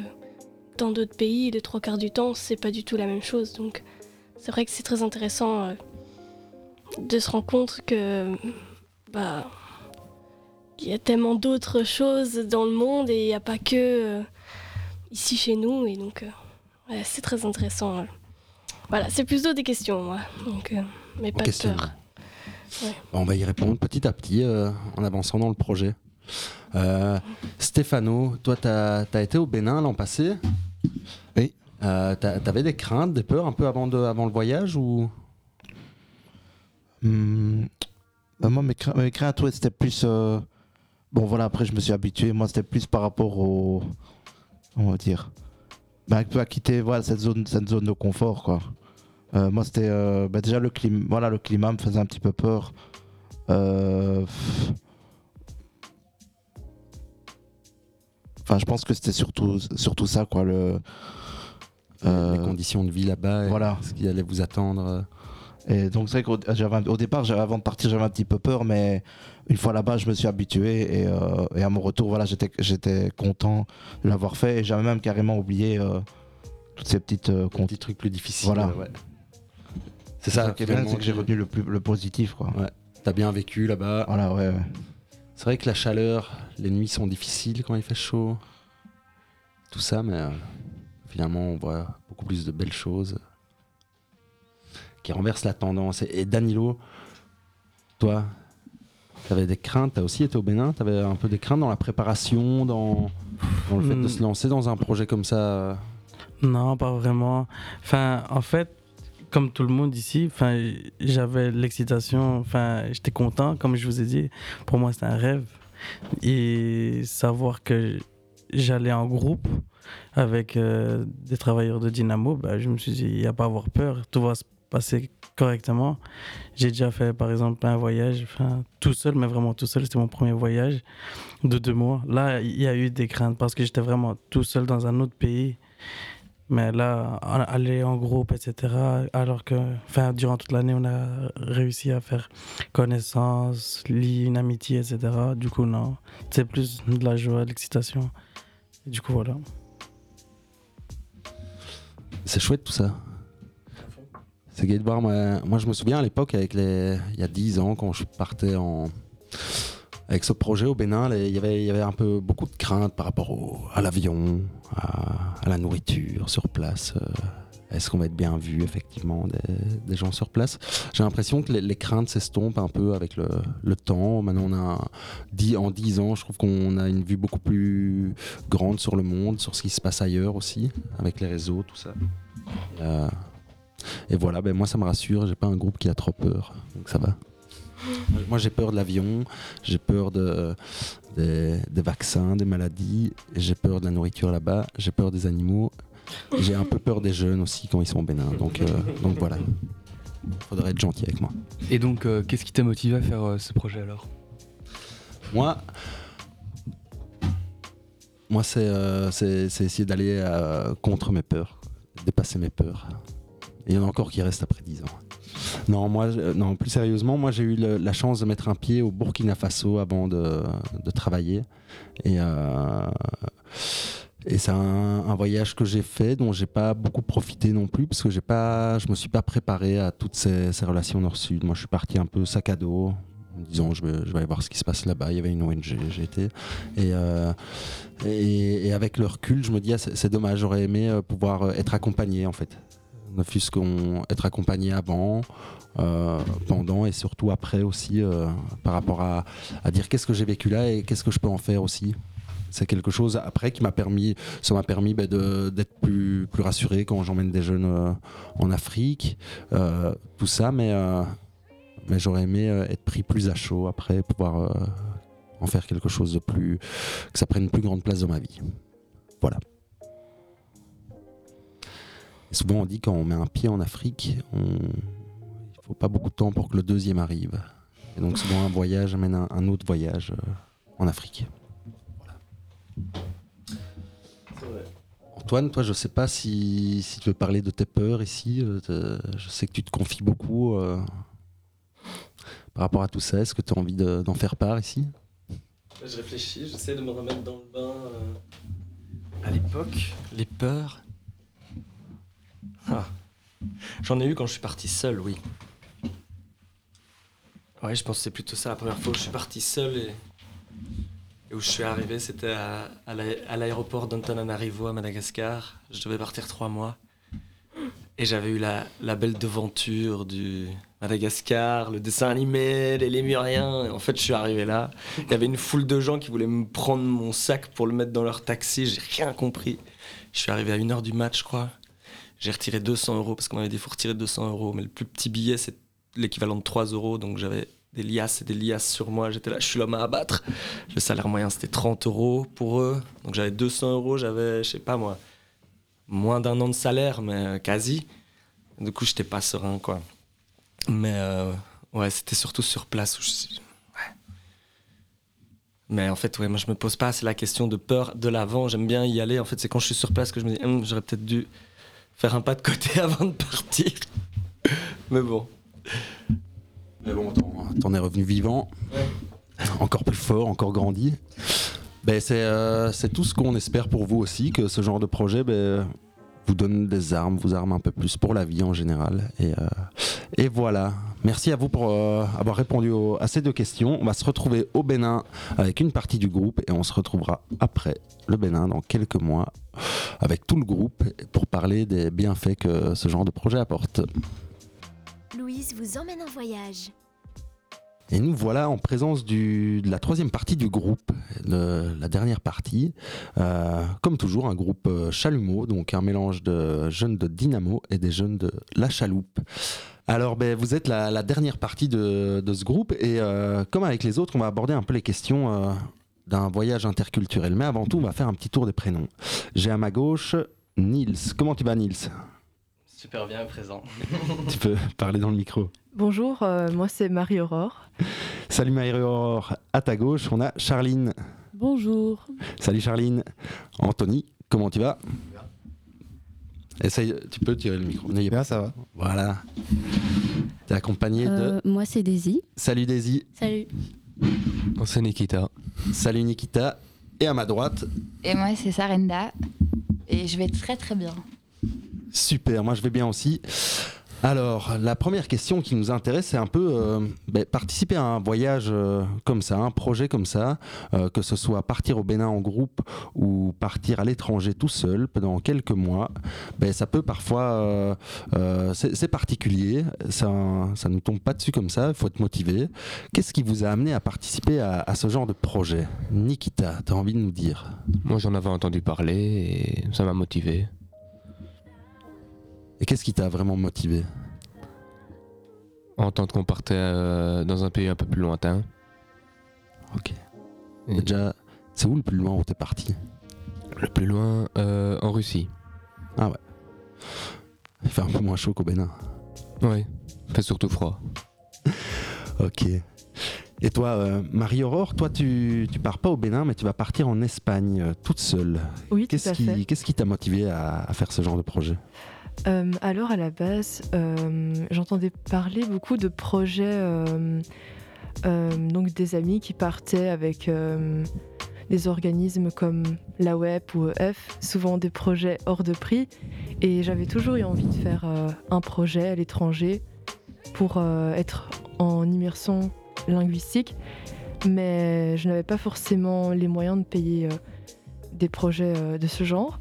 dans d'autres pays, les trois quarts du temps, c'est pas du tout la même chose. Donc, c'est vrai que c'est très intéressant euh, de se rendre compte que bah il y a tellement d'autres choses dans le monde et il n'y a pas que euh, ici chez nous. Et donc, ouais, c'est très intéressant. euh. Voilà, c'est plutôt des questions, moi. Donc, euh, mais pas de peur. Ouais. Bon, on va y répondre petit à petit euh, en avançant dans le projet. Euh, Stéphano, toi, tu as, été au Bénin l'an passé? Oui. Euh, t'a- T'avais des craintes, des peurs un peu avant, de, avant le voyage ou? Hmm, bah, moi, mes, cra- mes craintes, ouais, c'était plus. euh, Bon, voilà, après, je me suis habitué. Moi, c'était plus par rapport au. On va dire. Bah, bah, quitter voilà, cette, zone, cette zone de confort. Quoi. Euh, moi, c'était euh, bah, déjà le climat, voilà, le climat me faisait un petit peu peur. Euh, Enfin, je pense que c'était surtout, surtout ça, quoi. Le, Les conditions de vie là-bas, et voilà. ce qui allait vous attendre. Et donc c'est vrai qu'au au départ, avant de partir, j'avais un petit peu peur, mais une fois là-bas, je me suis habitué et, euh, et à mon retour, voilà, j'étais j'étais content de l'avoir fait et j'avais même carrément oublié euh, toutes ces petites euh, petits trucs plus difficiles. Voilà. ouais. C'est ça, qui est bien, finalement, c'est que j'ai retenu le, plus, le positif, quoi. Ouais. T'as bien vécu là-bas. Voilà, ouais, ouais. C'est vrai que la chaleur, les nuits sont difficiles quand il fait chaud. Tout ça, mais euh, finalement, on voit beaucoup plus de belles choses qui renversent la tendance. Et, et Danilo, toi, t'avais des craintes, t'as aussi été au Bénin, t'avais un peu des craintes dans la préparation, dans, dans le fait de Hmm. se lancer dans un projet comme ça? Non, pas vraiment. Enfin, en fait, comme tout le monde ici, enfin, j'avais l'excitation, enfin, j'étais content, comme je vous ai dit. Pour moi, c'était un rêve. Et savoir que j'allais en groupe avec euh, des travailleurs de Dynamo, bah, je me suis dit, il n'y a pas à avoir peur, tout va se passer correctement. J'ai déjà fait, par exemple, un voyage, tout seul, mais vraiment tout seul. C'était mon premier voyage de deux mois. Là, il y a eu des craintes parce que j'étais vraiment tout seul dans un autre pays. Mais là, aller en groupe, etc., alors que, durant toute l'année, on a réussi à faire connaissance, une amitié, etc. Du coup, non. C'est plus de la joie, de l'excitation. Du coup, voilà. C'est chouette tout ça. C'est de voir. Moi, moi, je me souviens à l'époque, avec les, il y a 10 ans, quand je partais. Avec ce projet au Bénin, il y avait- un peu beaucoup de craintes par rapport au- à l'avion, à, la nourriture sur place. euh, Est-ce qu'on va être bien vu, effectivement, des, gens sur place J'ai l'impression que les, craintes s'estompent un peu avec le, temps. Maintenant, on a en 10 ans, je trouve qu'on a une vue beaucoup plus grande sur le monde, sur ce qui se passe ailleurs aussi, avec les réseaux, tout ça. Euh, et voilà, ben moi ça me rassure, j'ai pas un groupe qui a trop peur, donc ça va. Moi j'ai peur de l'avion, j'ai peur de, des, des vaccins, des maladies, j'ai peur de la nourriture là-bas, j'ai peur des animaux, j'ai un peu peur des jeunes aussi quand ils sont au Bénin, donc, euh, donc voilà. Faudrait être gentil avec moi. Et donc, euh, qu'est-ce qui t'a motivé à faire euh, ce projet alors? Moi, moi c'est euh, essayer d'aller contre mes peurs, dépasser mes peurs. Il y en a encore qui restent après 10 ans. Non, moi, non, plus sérieusement, moi j'ai eu la chance de mettre un pied au Burkina Faso avant de, de travailler. Et, euh, et c'est un, voyage que j'ai fait dont j'ai pas beaucoup profité non plus parce que j'ai pas, je me suis pas préparé à toutes ces, relations nord-sud. Moi, je suis parti un peu sac à dos en disant je vais, aller voir ce qui se passe là-bas. Il y avait une ONG, j'ai été. Et, euh, et, et avec le recul, je me dis ah, c'est dommage, j'aurais aimé euh, pouvoir être accompagné en fait. Ne fût-ce qu'on être accompagné avant, euh, pendant et surtout après aussi euh, par rapport à, dire qu'est-ce que j'ai vécu là et qu'est-ce que je peux en faire aussi. C'est quelque chose après qui m'a permis, ça m'a permis de- d'être plus, rassuré quand j'emmène des jeunes euh, en Afrique, tout ça, mais, j'aurais aimé être pris plus à chaud après, pouvoir en faire quelque chose de plus, que ça prenne plus grande place dans ma vie. Voilà. Souvent on dit quand on met un pied en Afrique, on... il faut pas beaucoup de temps pour que le deuxième arrive. Et donc souvent un voyage amène un, un autre voyage euh, en Afrique. Antoine, toi, je sais pas si, si tu veux parler de tes peurs ici. euh, te- je sais que tu te confies beaucoup euh, par rapport à tout ça. Est-ce que tu as envie de- d'en faire part ici? Je réfléchis, j'essaie de me remettre dans le bain. euh, À l'époque, les peurs? Ah. J'en ai eu quand je suis parti seul, oui. Ouais, je pense que c'est plutôt ça la première fois où je suis parti seul et, où je suis arrivé, c'était à, à l'aé- à l'aéroport d'Antananarivo à Madagascar. Je devais partir trois mois. Et j'avais eu la, la belle devanture du Madagascar, le dessin animé, les lémuriens. En fait, je suis arrivé là. Il y avait une foule de gens qui voulaient me prendre mon sac pour le mettre dans leur taxi. J'ai rien compris. Je suis arrivé à 1h du match, je crois. J'ai retiré 200 euros parce qu'on m'avait dit faut retirer 200 euros. Mais le plus petit billet, c'est l'équivalent de 3 euros. Donc j'avais des liasses et des liasses sur moi. J'étais là, je suis l'homme à abattre. Le salaire moyen, c'était 30 euros pour eux. Donc j'avais 200 euros, j'avais, je sais pas moi, moins d'un an de salaire, mais euh, quasi. Du coup, j'étais pas serein, quoi. Mais euh, ouais, c'était surtout sur place où je. Mais en fait, ouais, moi je me pose pas assez la question de peur de l'avant. J'aime bien y aller. En fait, c'est quand je suis sur place que je me dis, Hum, j'aurais peut-être dû faire un pas de côté avant de partir. Mais bon. Mais bon, t'en- es revenu vivant, encore plus fort, encore grandi. Ben, c'est euh, c'est tout ce qu'on espère pour vous aussi, que ce genre de projet ben, vous donne des armes, vous arme un peu plus pour la vie en général. Et, euh, voilà. Merci à vous pour euh, avoir répondu à ces deux questions. On va se retrouver au Bénin avec une partie du groupe et on se retrouvera après le Bénin dans quelques mois avec tout le groupe pour parler des bienfaits que ce genre de projet apporte. Louise vous emmène en voyage. Et nous voilà en présence de la troisième partie du groupe, la dernière partie. Euh, comme toujours, un groupe euh, chalumeau, donc un mélange de jeunes de Dynamo et des jeunes de La Chaloupe. Alors, ben, vous êtes la, dernière partie de, ce groupe et euh, comme avec les autres, on va aborder un peu les questions d'un voyage interculturel. Mais avant tout, on va faire un petit tour des prénoms. J'ai à ma gauche Nils. Comment tu vas, Nils Super bien présent. Tu peux parler dans le micro. Bonjour, euh, moi c'est Marie-Aurore. Salut Marie-Aurore. À ta gauche, on a Charline. Bonjour. Salut Charline. Anthony, comment tu vas? Essaye, tu peux tirer le micro. Bien, ça va. Voilà. T'es accompagné Euh, de. moi, c'est Daisy. Salut Daisy. Salut. C'est Nikita. Salut Nikita. Et à ma droite, Et moi, c'est Sarenda. Et je vais très très bien. Super, moi je vais bien aussi. Alors, la première question qui nous intéresse, c'est un peu euh, ben, participer à un voyage euh, comme ça, un projet comme ça, euh, que ce soit partir au Bénin en groupe ou partir à l'étranger tout seul pendant quelques mois. Ben, ça peut parfois, c'est particulier, ça, ça ne tombe pas dessus comme ça, il faut être motivé. Qu'est-ce qui vous a amené à participer à, à ce genre de projet? Nikita, tu as envie de nous dire? Moi, j'en avais entendu parler et ça m'a motivé. Et qu'est-ce qui t'a vraiment motivé? Entendre qu'on partait euh, dans un pays un peu plus lointain. Ok. Déjà, c'est où le plus loin où t'es parti? Le plus loin, euh, en Russie. Ah ouais. Il fait un peu moins chaud qu'au Bénin. Oui, il fait surtout froid. Ok. Et toi, euh, Marie-Aurore, toi, tu, tu pars pas au Bénin, mais tu vas partir en Espagne euh, toute seule. Oui, tout Qu'est-ce à qui, fait. Qu'est-ce qui t'a motivé à, à faire ce genre de projet? Euh, alors à la base, euh, j'entendais parler beaucoup de projets, euh, donc des amis qui partaient avec des organismes comme la WEP ou EF, souvent des projets hors de prix, et j'avais toujours eu envie de faire un projet à l'étranger pour être en immersion linguistique, mais je n'avais pas forcément les moyens de payer des projets de ce genre.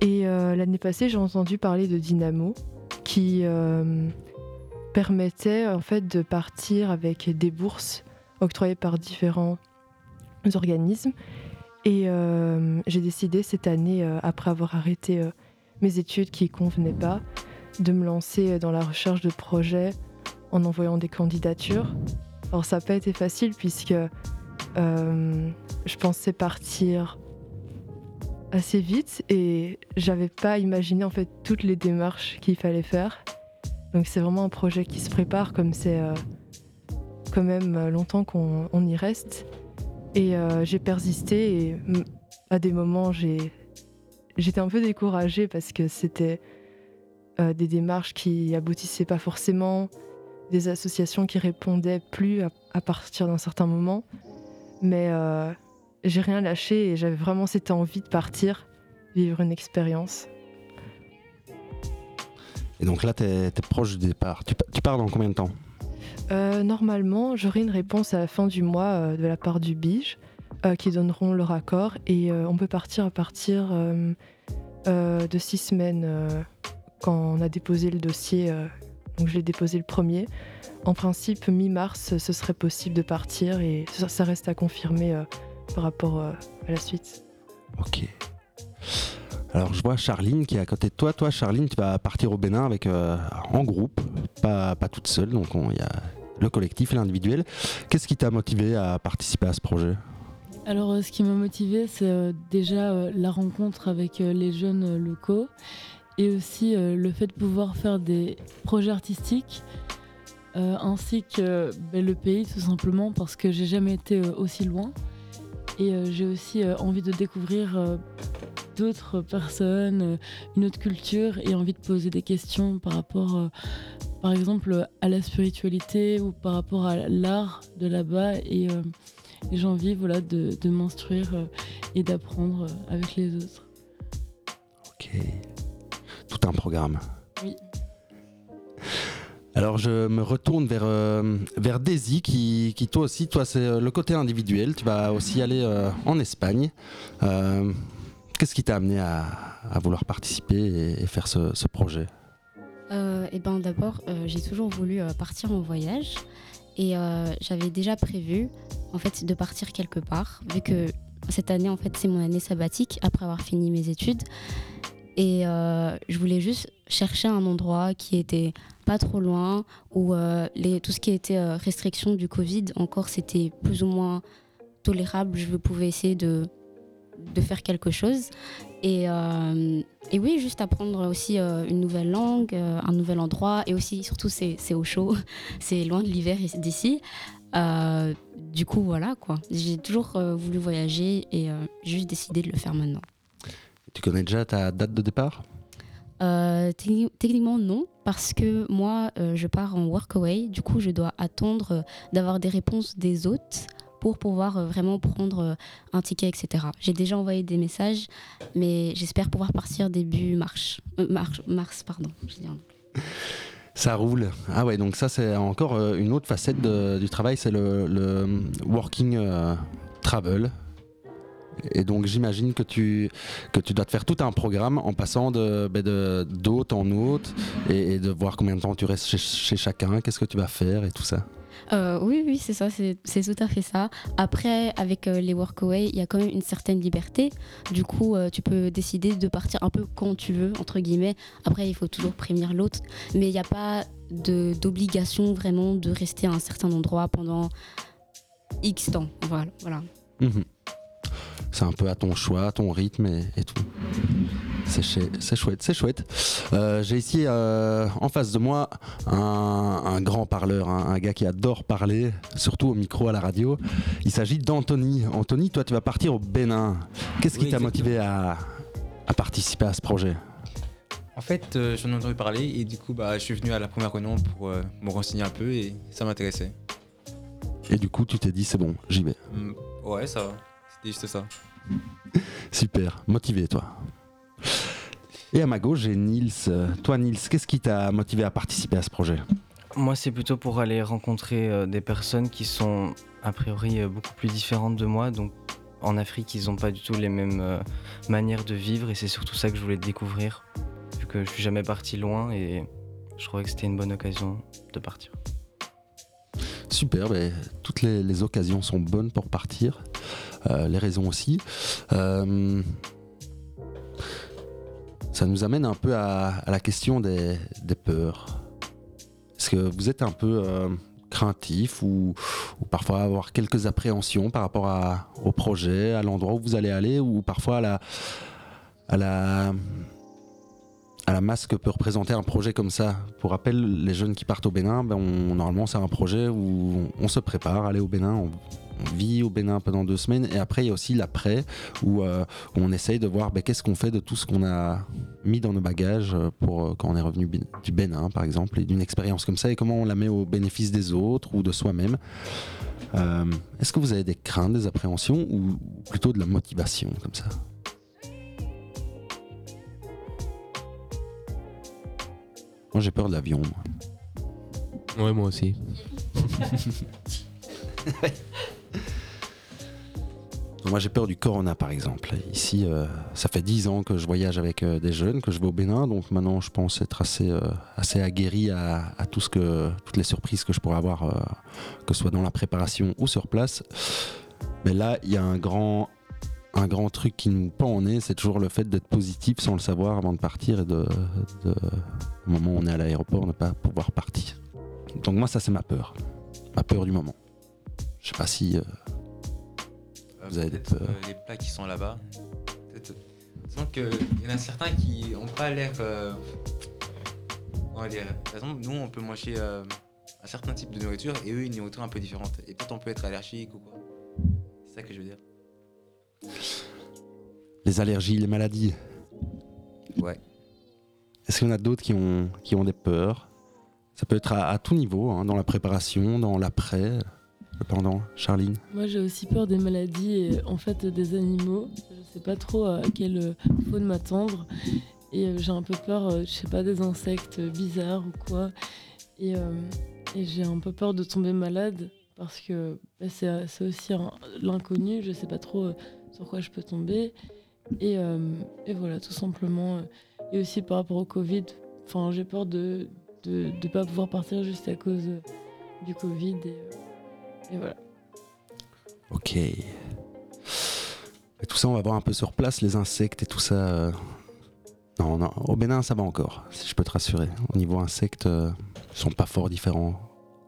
Et euh, l'année passée, j'ai entendu parler de Dynamo, qui euh, permettait en fait de partir avec des bourses octroyées par différents organismes. Et euh, j'ai décidé cette année, après avoir arrêté mes études qui ne convenaient pas, de me lancer dans la recherche de projets en envoyant des candidatures. Alors ça n'a pas été facile puisque je pensais partir assez vite et j'avais pas imaginé en fait toutes les démarches qu'il fallait faire. Donc c'est vraiment un projet qui se prépare comme c'est euh, quand même euh, longtemps qu'on on y reste. Et euh, j'ai persisté et à des moments j'ai j'étais un peu découragée parce que c'était des démarches qui aboutissaient pas forcément, des associations qui répondaient plus à, à partir d'un certain moment. Mais j'ai rien lâché et j'avais vraiment cette envie de partir, vivre une expérience. Et donc là, t'es es proche du départ. Tu, pa- tu pars dans combien de temps? Euh, normalement, j'aurai une réponse à la fin du mois euh, de la part du BIGE euh, qui donneront leur accord et on peut partir à partir de six semaines quand on a déposé le dossier. donc je l'ai déposé le premier. En principe, mi-mars, ce serait possible de partir et ça, ça reste à confirmer par rapport euh, à la suite. Ok. Alors je vois Charline qui est à côté de toi. Toi, Charline, tu vas partir au Bénin avec euh, en groupe, pas, pas toute seule. Donc on- il y a le collectif et l'individuel. Qu'est-ce qui t'a motivé à participer à ce projet? Alors, euh, ce qui m'a motivé, c'est euh, déjà euh, la rencontre avec euh, les jeunes euh, locaux et aussi euh, le fait de pouvoir faire des projets artistiques euh, ainsi que ben, le pays, tout simplement, parce que j'ai jamais été euh, aussi loin. Et euh, j'ai aussi euh, envie de découvrir euh, d'autres personnes, une autre culture et envie de poser des questions par rapport, par exemple, à la spiritualité ou par rapport à l'art de là-bas. Et, et j'ai envie voilà, de, de m'instruire et d'apprendre avec les autres. Ok. Tout un programme. Oui. Alors je me retourne vers, euh, Daisy qui, toi aussi, toi c'est euh, le côté individuel, tu vas aussi aller euh, en Espagne. Qu'est-ce qui t'a amené à, vouloir participer et, faire ce, projet? Et ben d'abord, j'ai toujours voulu partir en voyage et j'avais déjà prévu en fait de partir quelque part vu que cette année en fait c'est mon année sabbatique après avoir fini mes études et euh, je voulais juste chercher un endroit qui était pas trop loin où euh, tout ce qui était euh, restriction du Covid encore c'était plus ou moins tolérable. Je pouvais essayer de faire quelque chose. Et, oui, juste apprendre aussi une nouvelle langue, un nouvel endroit. Et aussi, surtout, c'est au chaud. c'est loin de l'hiver ici- d'ici. Du coup, voilà quoi. J'ai toujours voulu voyager et j'ai juste décidé de le faire maintenant. Tu connais déjà ta date de départ? Euh, techni- techniquement, non, parce que moi, euh, je pars en workaway. Du coup, je dois attendre euh, d'avoir des réponses des hôtes pour pouvoir vraiment prendre un ticket, etc. J'ai déjà envoyé des messages, mais j'espère pouvoir partir début mars. Mars, mars, pardon. je dis en- Ça roule. Ah ouais, donc ça c'est encore une autre facette de- du travail, c'est le, le working travel. Et donc j'imagine que tu, que tu dois te faire tout un programme en passant de ben, d'hôte en hôte et, et de voir combien de temps tu restes chez, chez chacun, qu'est-ce que tu vas faire et tout ça. Euh, oui, oui, c'est ça, c'est tout à fait ça. Après, avec euh, les workaway, il y a quand même une certaine liberté. Du coup, euh, tu peux décider de partir un peu quand tu veux, entre guillemets. Après, il faut toujours prévenir l'autre. Mais il n'y a pas d'obligation vraiment de rester à un certain endroit pendant X temps. Voilà. voilà. Mhm. C'est un peu à ton choix, à ton rythme et, et tout. C'est chouette, c'est chouette. Euh, J'ai ici euh, en face de moi un, un grand parleur, un, un gars qui adore parler, surtout au micro à la radio. Il s'agit d'Anthony. Anthony, toi tu vas partir au Bénin. Qu'est-ce qui Oui, t'a motivé à, à participer à ce projet? En fait, euh, j'en ai entendu parler et du coup, bah, je suis venu à la première réunion pour euh, me renseigner un peu et ça m'intéressait. Et du coup tu t'es dit c'est bon, j'y vais. Hmm, ouais, ça va. C'était juste ça. Super, motivé toi. Et à ma gauche j'ai Nils. Toi Nils, qu'est-ce qui t'a motivé à participer à ce projet? Moi, c'est plutôt pour aller rencontrer euh, des personnes qui sont a priori euh, beaucoup plus différentes de moi. Donc, en Afrique, ils n'ont pas du tout les mêmes euh, manières de vivre et c'est surtout ça que je voulais découvrir. Vu que je suis jamais parti loin et je trouvais que c'était une bonne occasion de partir. Super, ben, toutes les, les occasions sont bonnes pour partir, euh, les raisons aussi. Euh, ça nous amène un peu à, la question des, peurs. Est-ce que vous êtes un peu euh, craintif ou, parfois avoir quelques appréhensions par rapport au projet, à l'endroit où vous allez aller ou parfois à la, la, la masse que peut représenter un projet comme ça? Pour rappel, les jeunes qui partent au Bénin, ben normalement c'est un projet où on, se prépare à aller au Bénin, on vit au Bénin pendant deux semaines et après il y a aussi l'après où, euh, où on essaye de voir ben, qu'est-ce qu'on fait de tout ce qu'on a mis dans nos bagages euh, pour euh, quand on est revenu du Bénin par exemple et d'une expérience comme ça et comment on la met au bénéfice des autres ou de soi-même. Euh, Est-ce que vous avez des craintes, des appréhensions ou plutôt de la motivation comme ça? Moi j'ai peur de l'avion. moi. Ouais, moi aussi. Moi j'ai peur du corona par exemple. Ici, euh, ça fait 10 ans que je voyage avec euh, des jeunes, que je vais au Bénin, donc maintenant je pense être assez, euh, assez aguerri à, tout ce que, toutes les surprises que je pourrais avoir, que ce soit dans la préparation ou sur place. Mais là, il y a un grand, un grand truc qui nous pend au nez, c'est toujours le fait d'être positif sans le savoir avant de partir et de, de- au moment où on est à l'aéroport, ne pas pouvoir partir. Donc moi ça c'est ma peur, ma peur du moment. Je sais pas si... euh, Euh, vous Les plats qui sont là-bas. Disons qu'il y en a certains qui n'ont pas l'air. on va dire. Par exemple, nous, on peut manger un certain type de nourriture et eux, une nourriture un peu différente. Et peut-être on peut être allergique ou quoi. C'est ça que je veux dire. Les allergies, les maladies. Ouais. Est-ce qu'il y en a d'autres qui ont, qui ont des peurs? Ça peut être à, tout niveau, hein, dans la préparation, dans l'après, pendant. Charline Moi j'ai aussi peur des maladies et en fait des animaux. Je sais pas trop à quelle euh, faune m'attendre. Et euh, j'ai un peu peur, euh, je sais pas, des insectes bizarres ou quoi. Et, j'ai un peu peur de tomber malade parce que bah, c'est aussi l'inconnu. Je sais pas trop sur quoi je peux tomber. Et, et voilà, tout simplement. Et aussi par rapport au Covid, j'ai peur de ne de, pas pouvoir partir juste à cause du Covid. Euh, et voilà. Ok. Et tout ça, on va voir un peu sur place, les insectes et tout ça. Euh. Non, non, au Bénin, ça va encore, si je peux te rassurer. Au niveau insectes, euh, ils sont pas fort différents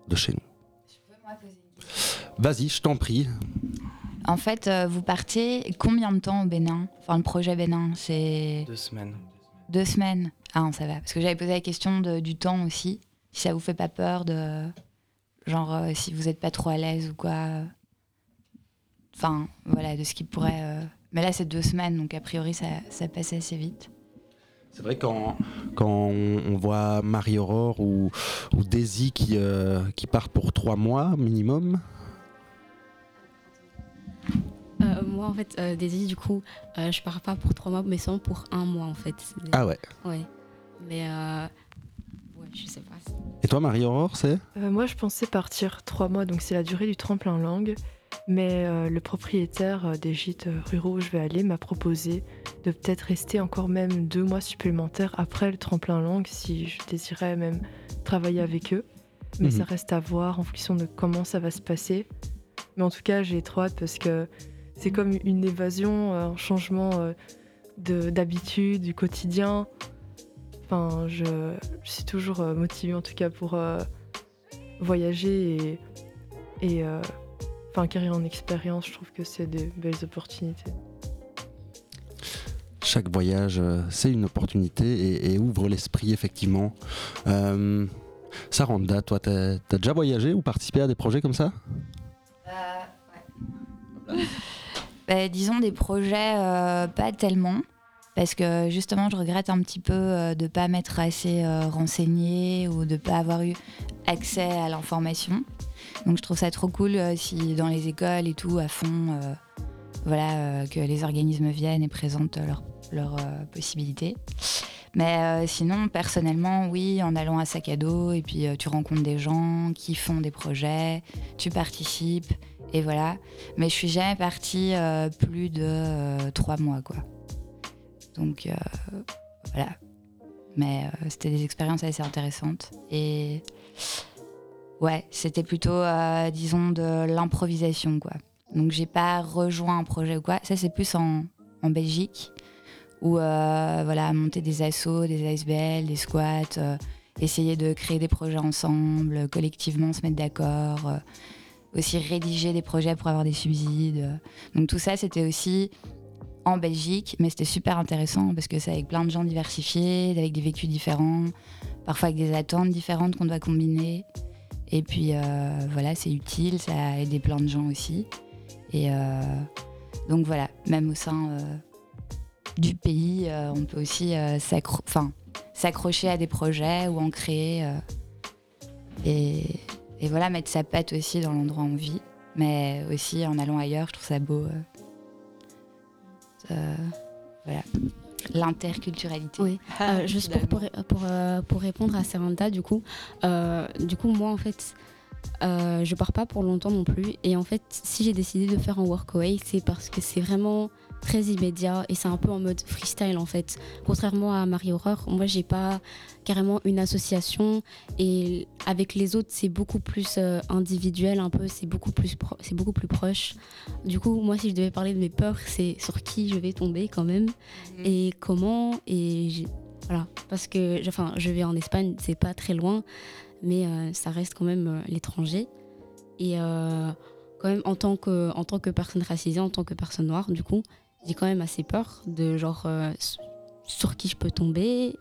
de chez nous. Vas-y, je t'en prie. En fait, vous partez combien de temps au Bénin? Enfin, le projet Bénin, c'est. Deux semaines. Deux semaines. Ah ça va. Parce que j'avais posé la question du temps aussi. Si ça vous fait pas peur de. Genre, euh, si vous n'êtes pas trop à l'aise ou quoi. Enfin, voilà, de ce qui pourrait. Euh, mais là, c'est deux semaines, donc a priori, ça, ça passe assez vite. C'est vrai quand, quand on, voit Marie-Aurore ou, ou Daisy qui, euh, qui partent pour trois mois minimum, euh, moi, en fait, euh, Daisy, du coup, euh, je pars pas pour trois mois, mais seulement pour un mois, en fait. Ah ouais Ouais. Mais, euh, ouais, je sais pas. Et toi, Marie-Aurore, c'est Moi, je pensais partir trois mois, donc c'est la durée du tremplin langue. Mais le propriétaire des gîtes ruraux où je vais aller m'a proposé de peut-être rester encore même deux mois supplémentaires après le tremplin langue si je désirais même travailler avec eux. Mais ça mhm. reste à voir en fonction de comment ça va se passer. Mais en tout cas, j'ai trop hâte parce que c'est comme une évasion, euh, un changement euh, d'habitude, du quotidien. Enfin, je, suis toujours euh, motivée en tout cas pour voyager et, et enfin, acquérir en expérience. Je trouve que c'est des belles opportunités. Chaque voyage, c'est une opportunité et, ouvre l'esprit, effectivement. Saranda, toi, t'as as déjà voyagé ou participé à des projets comme ça? Ouais. Bah, disons des projets euh, pas tellement. Parce que justement, je regrette un petit peu euh, de ne pas m'être assez euh, renseignée ou de ne pas avoir eu accès à l'information. Donc je trouve ça trop cool si dans les écoles et tout, à fond, voilà, que les organismes viennent et présentent leurs possibilités. Mais sinon, personnellement, oui, en allant à sac à dos, et puis tu rencontres des gens qui font des projets, tu participes, et voilà. Mais je suis jamais partie euh, plus de euh, trois mois, quoi. Donc euh, voilà. Mais c'était des expériences assez intéressantes. Et ouais, c'était plutôt, disons, de l'improvisation, quoi. Donc j'ai pas rejoint un projet ou quoi. Ça, c'est plus en, en Belgique, où voilà, monter des assos, des ASBL, des squats, essayer de créer des projets ensemble, collectivement se mettre d'accord aussi rédiger des projets pour avoir des subsides. Donc tout ça, c'était aussi en Belgique, mais c'était super intéressant parce que c'est avec plein de gens diversifiés, avec des vécus différents, parfois avec des attentes différentes qu'on doit combiner. Et puis euh, voilà, c'est utile, ça a aidé plein de gens aussi. Et euh, donc voilà, même au sein euh, du pays, on peut aussi s'accrocher à des projets ou en créer. et et voilà, mettre sa patte aussi dans l'endroit où on vit, mais aussi en allant ailleurs, je trouve ça beau. Euh, euh, voilà. L'interculturalité. Oui, euh, juste pour, pour, pour, répondre à Samantha, du coup, du coup, moi en fait, je pars pas pour longtemps non plus. Et en fait, si j'ai décidé de faire un workaway, c'est parce que c'est vraiment très immédiat et c'est un peu en mode freestyle en fait. Contrairement à Marie Aurore, moi j'ai pas carrément une association et avec les autres c'est beaucoup plus euh, individuel un peu, c'est beaucoup plus c'est beaucoup plus proche. Du coup, moi si je devais parler de mes peurs, c'est sur qui je vais tomber quand même mhm. et comment et voilà parce que enfin je vais en Espagne, c'est pas très loin mais euh, ça reste quand même euh, l'étranger et quand même en tant que, en tant que personne racisée, en tant que personne noire, du coup, j'ai quand même assez peur de genre euh, sur qui je peux tomber,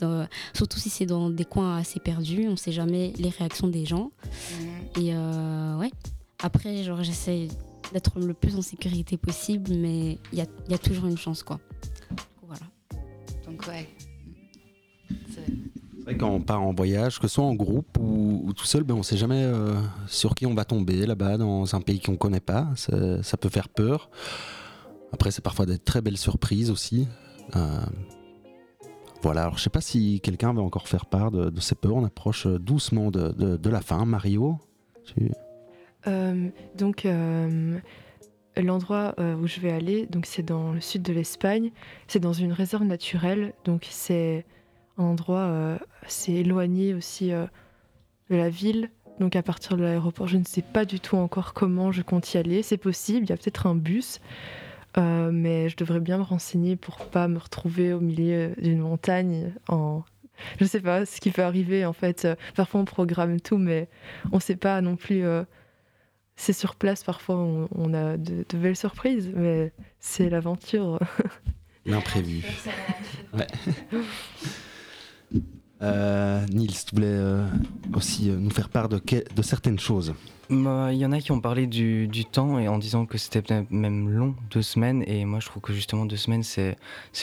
dans- surtout si c'est dans des coins assez perdus, on sait jamais les réactions des gens. Et euh, ouais, après, genre, j'essaie d'être le plus en sécurité possible, mais il y a, il y a toujours une chance, quoi. Voilà. Donc, ouais. C'est vrai quand on part en voyage, que ce soit en groupe ou, ou tout seul, ben on sait jamais euh, sur qui on va tomber là-bas dans un pays qu'on connaît pas. Ça, ça peut faire peur. Après, c'est parfois des très belles surprises aussi. Euh, voilà, alors je sais pas si quelqu'un va encore faire part de, ses peurs. On approche euh, doucement de, de- la fin. Mario Euh, donc, l'endroit où je vais aller, donc c'est dans le sud de l'Espagne. C'est dans une réserve naturelle, donc c'est un endroit assez éloigné aussi de la ville. Donc à partir de l'aéroport, je ne sais pas du tout encore comment je compte y aller. C'est possible, il y a peut-être un bus, euh, mais je devrais bien me renseigner pour pas me retrouver au milieu d'une montagne en je sais pas ce qui peut arriver en fait. Parfois on programme tout, mais on sait pas non plus. euh, c'est sur place, parfois on, on a de, de belles surprises, mais c'est l'aventure. L'imprévu. Ouais. Euh, Nils, tu voulais euh, aussi euh, nous faire part de, certaines choses. Bah, Il y en a qui ont parlé du, temps et en disant que c'était même long, deux semaines. Et moi, je trouve que justement, deux semaines, c'est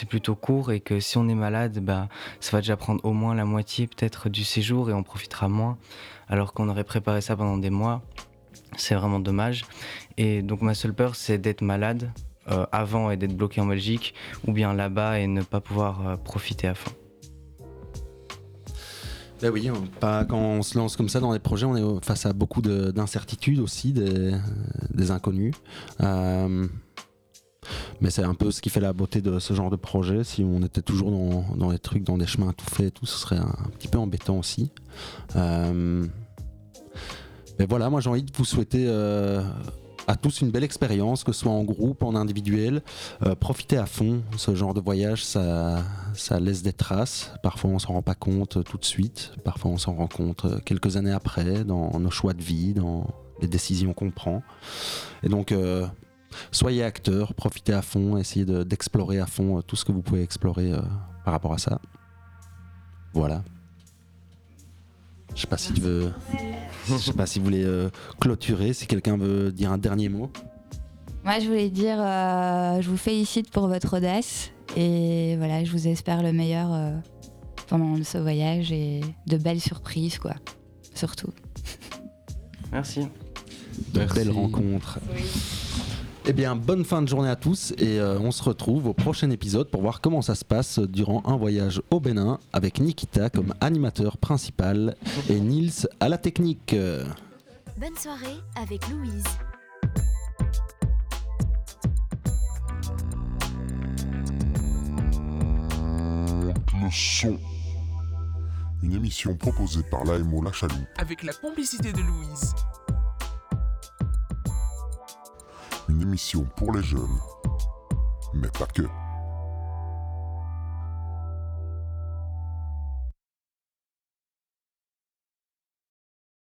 plutôt court et que si on est malade, bah, ça va déjà prendre au moins la moitié peut-être du séjour et on profitera moins. Alors qu'on aurait préparé ça pendant des mois. C'est vraiment dommage. Et donc, ma seule peur, c'est d'être malade euh, avant et d'être bloqué en Belgique ou bien là-bas et ne pas pouvoir profiter à fond. Ben oui, pas, quand on se lance comme ça dans des projets, on est face à beaucoup de- d'incertitudes aussi, des, des inconnus. Euh, mais c'est un peu ce qui fait la beauté de ce genre de projet. Si on était toujours dans, dans les trucs, dans des chemins tout faits et tout, ce serait un, petit peu embêtant aussi. Euh, mais voilà, moi j'ai envie de vous souhaiter euh, à tous une belle expérience, que ce soit en groupe, en individuel. Euh, profitez à fond. Ce genre de voyage, ça, ça laisse des traces. Parfois, on s'en rend pas compte tout de suite. Parfois, on s'en rend compte euh, quelques années après, dans nos choix de vie, dans les décisions qu'on prend. Et donc, euh, soyez acteurs, profitez à fond, essayez de- d'explorer à fond tout ce que vous pouvez explorer par rapport à ça. Voilà. Je sais pas si tu veux. Je sais pas si vous voulez euh, clôturer, si quelqu'un veut dire un dernier mot. Moi, je voulais dire, euh, je vous félicite pour votre audace et voilà, je vous espère le meilleur euh, pendant ce voyage et de belles surprises, quoi, surtout. Merci. de belles rencontres. Eh bien, bonne fin de journée à tous et euh, on se retrouve au prochain épisode pour voir comment ça se passe durant un voyage au Bénin avec Nikita comme animateur principal et Nils à la technique. Bonne soirée avec Louise. Le son. Une émission proposée par l'AMO La Chaloupe, Avec la complicité de Louise. Une émission pour les jeunes, mais pas que.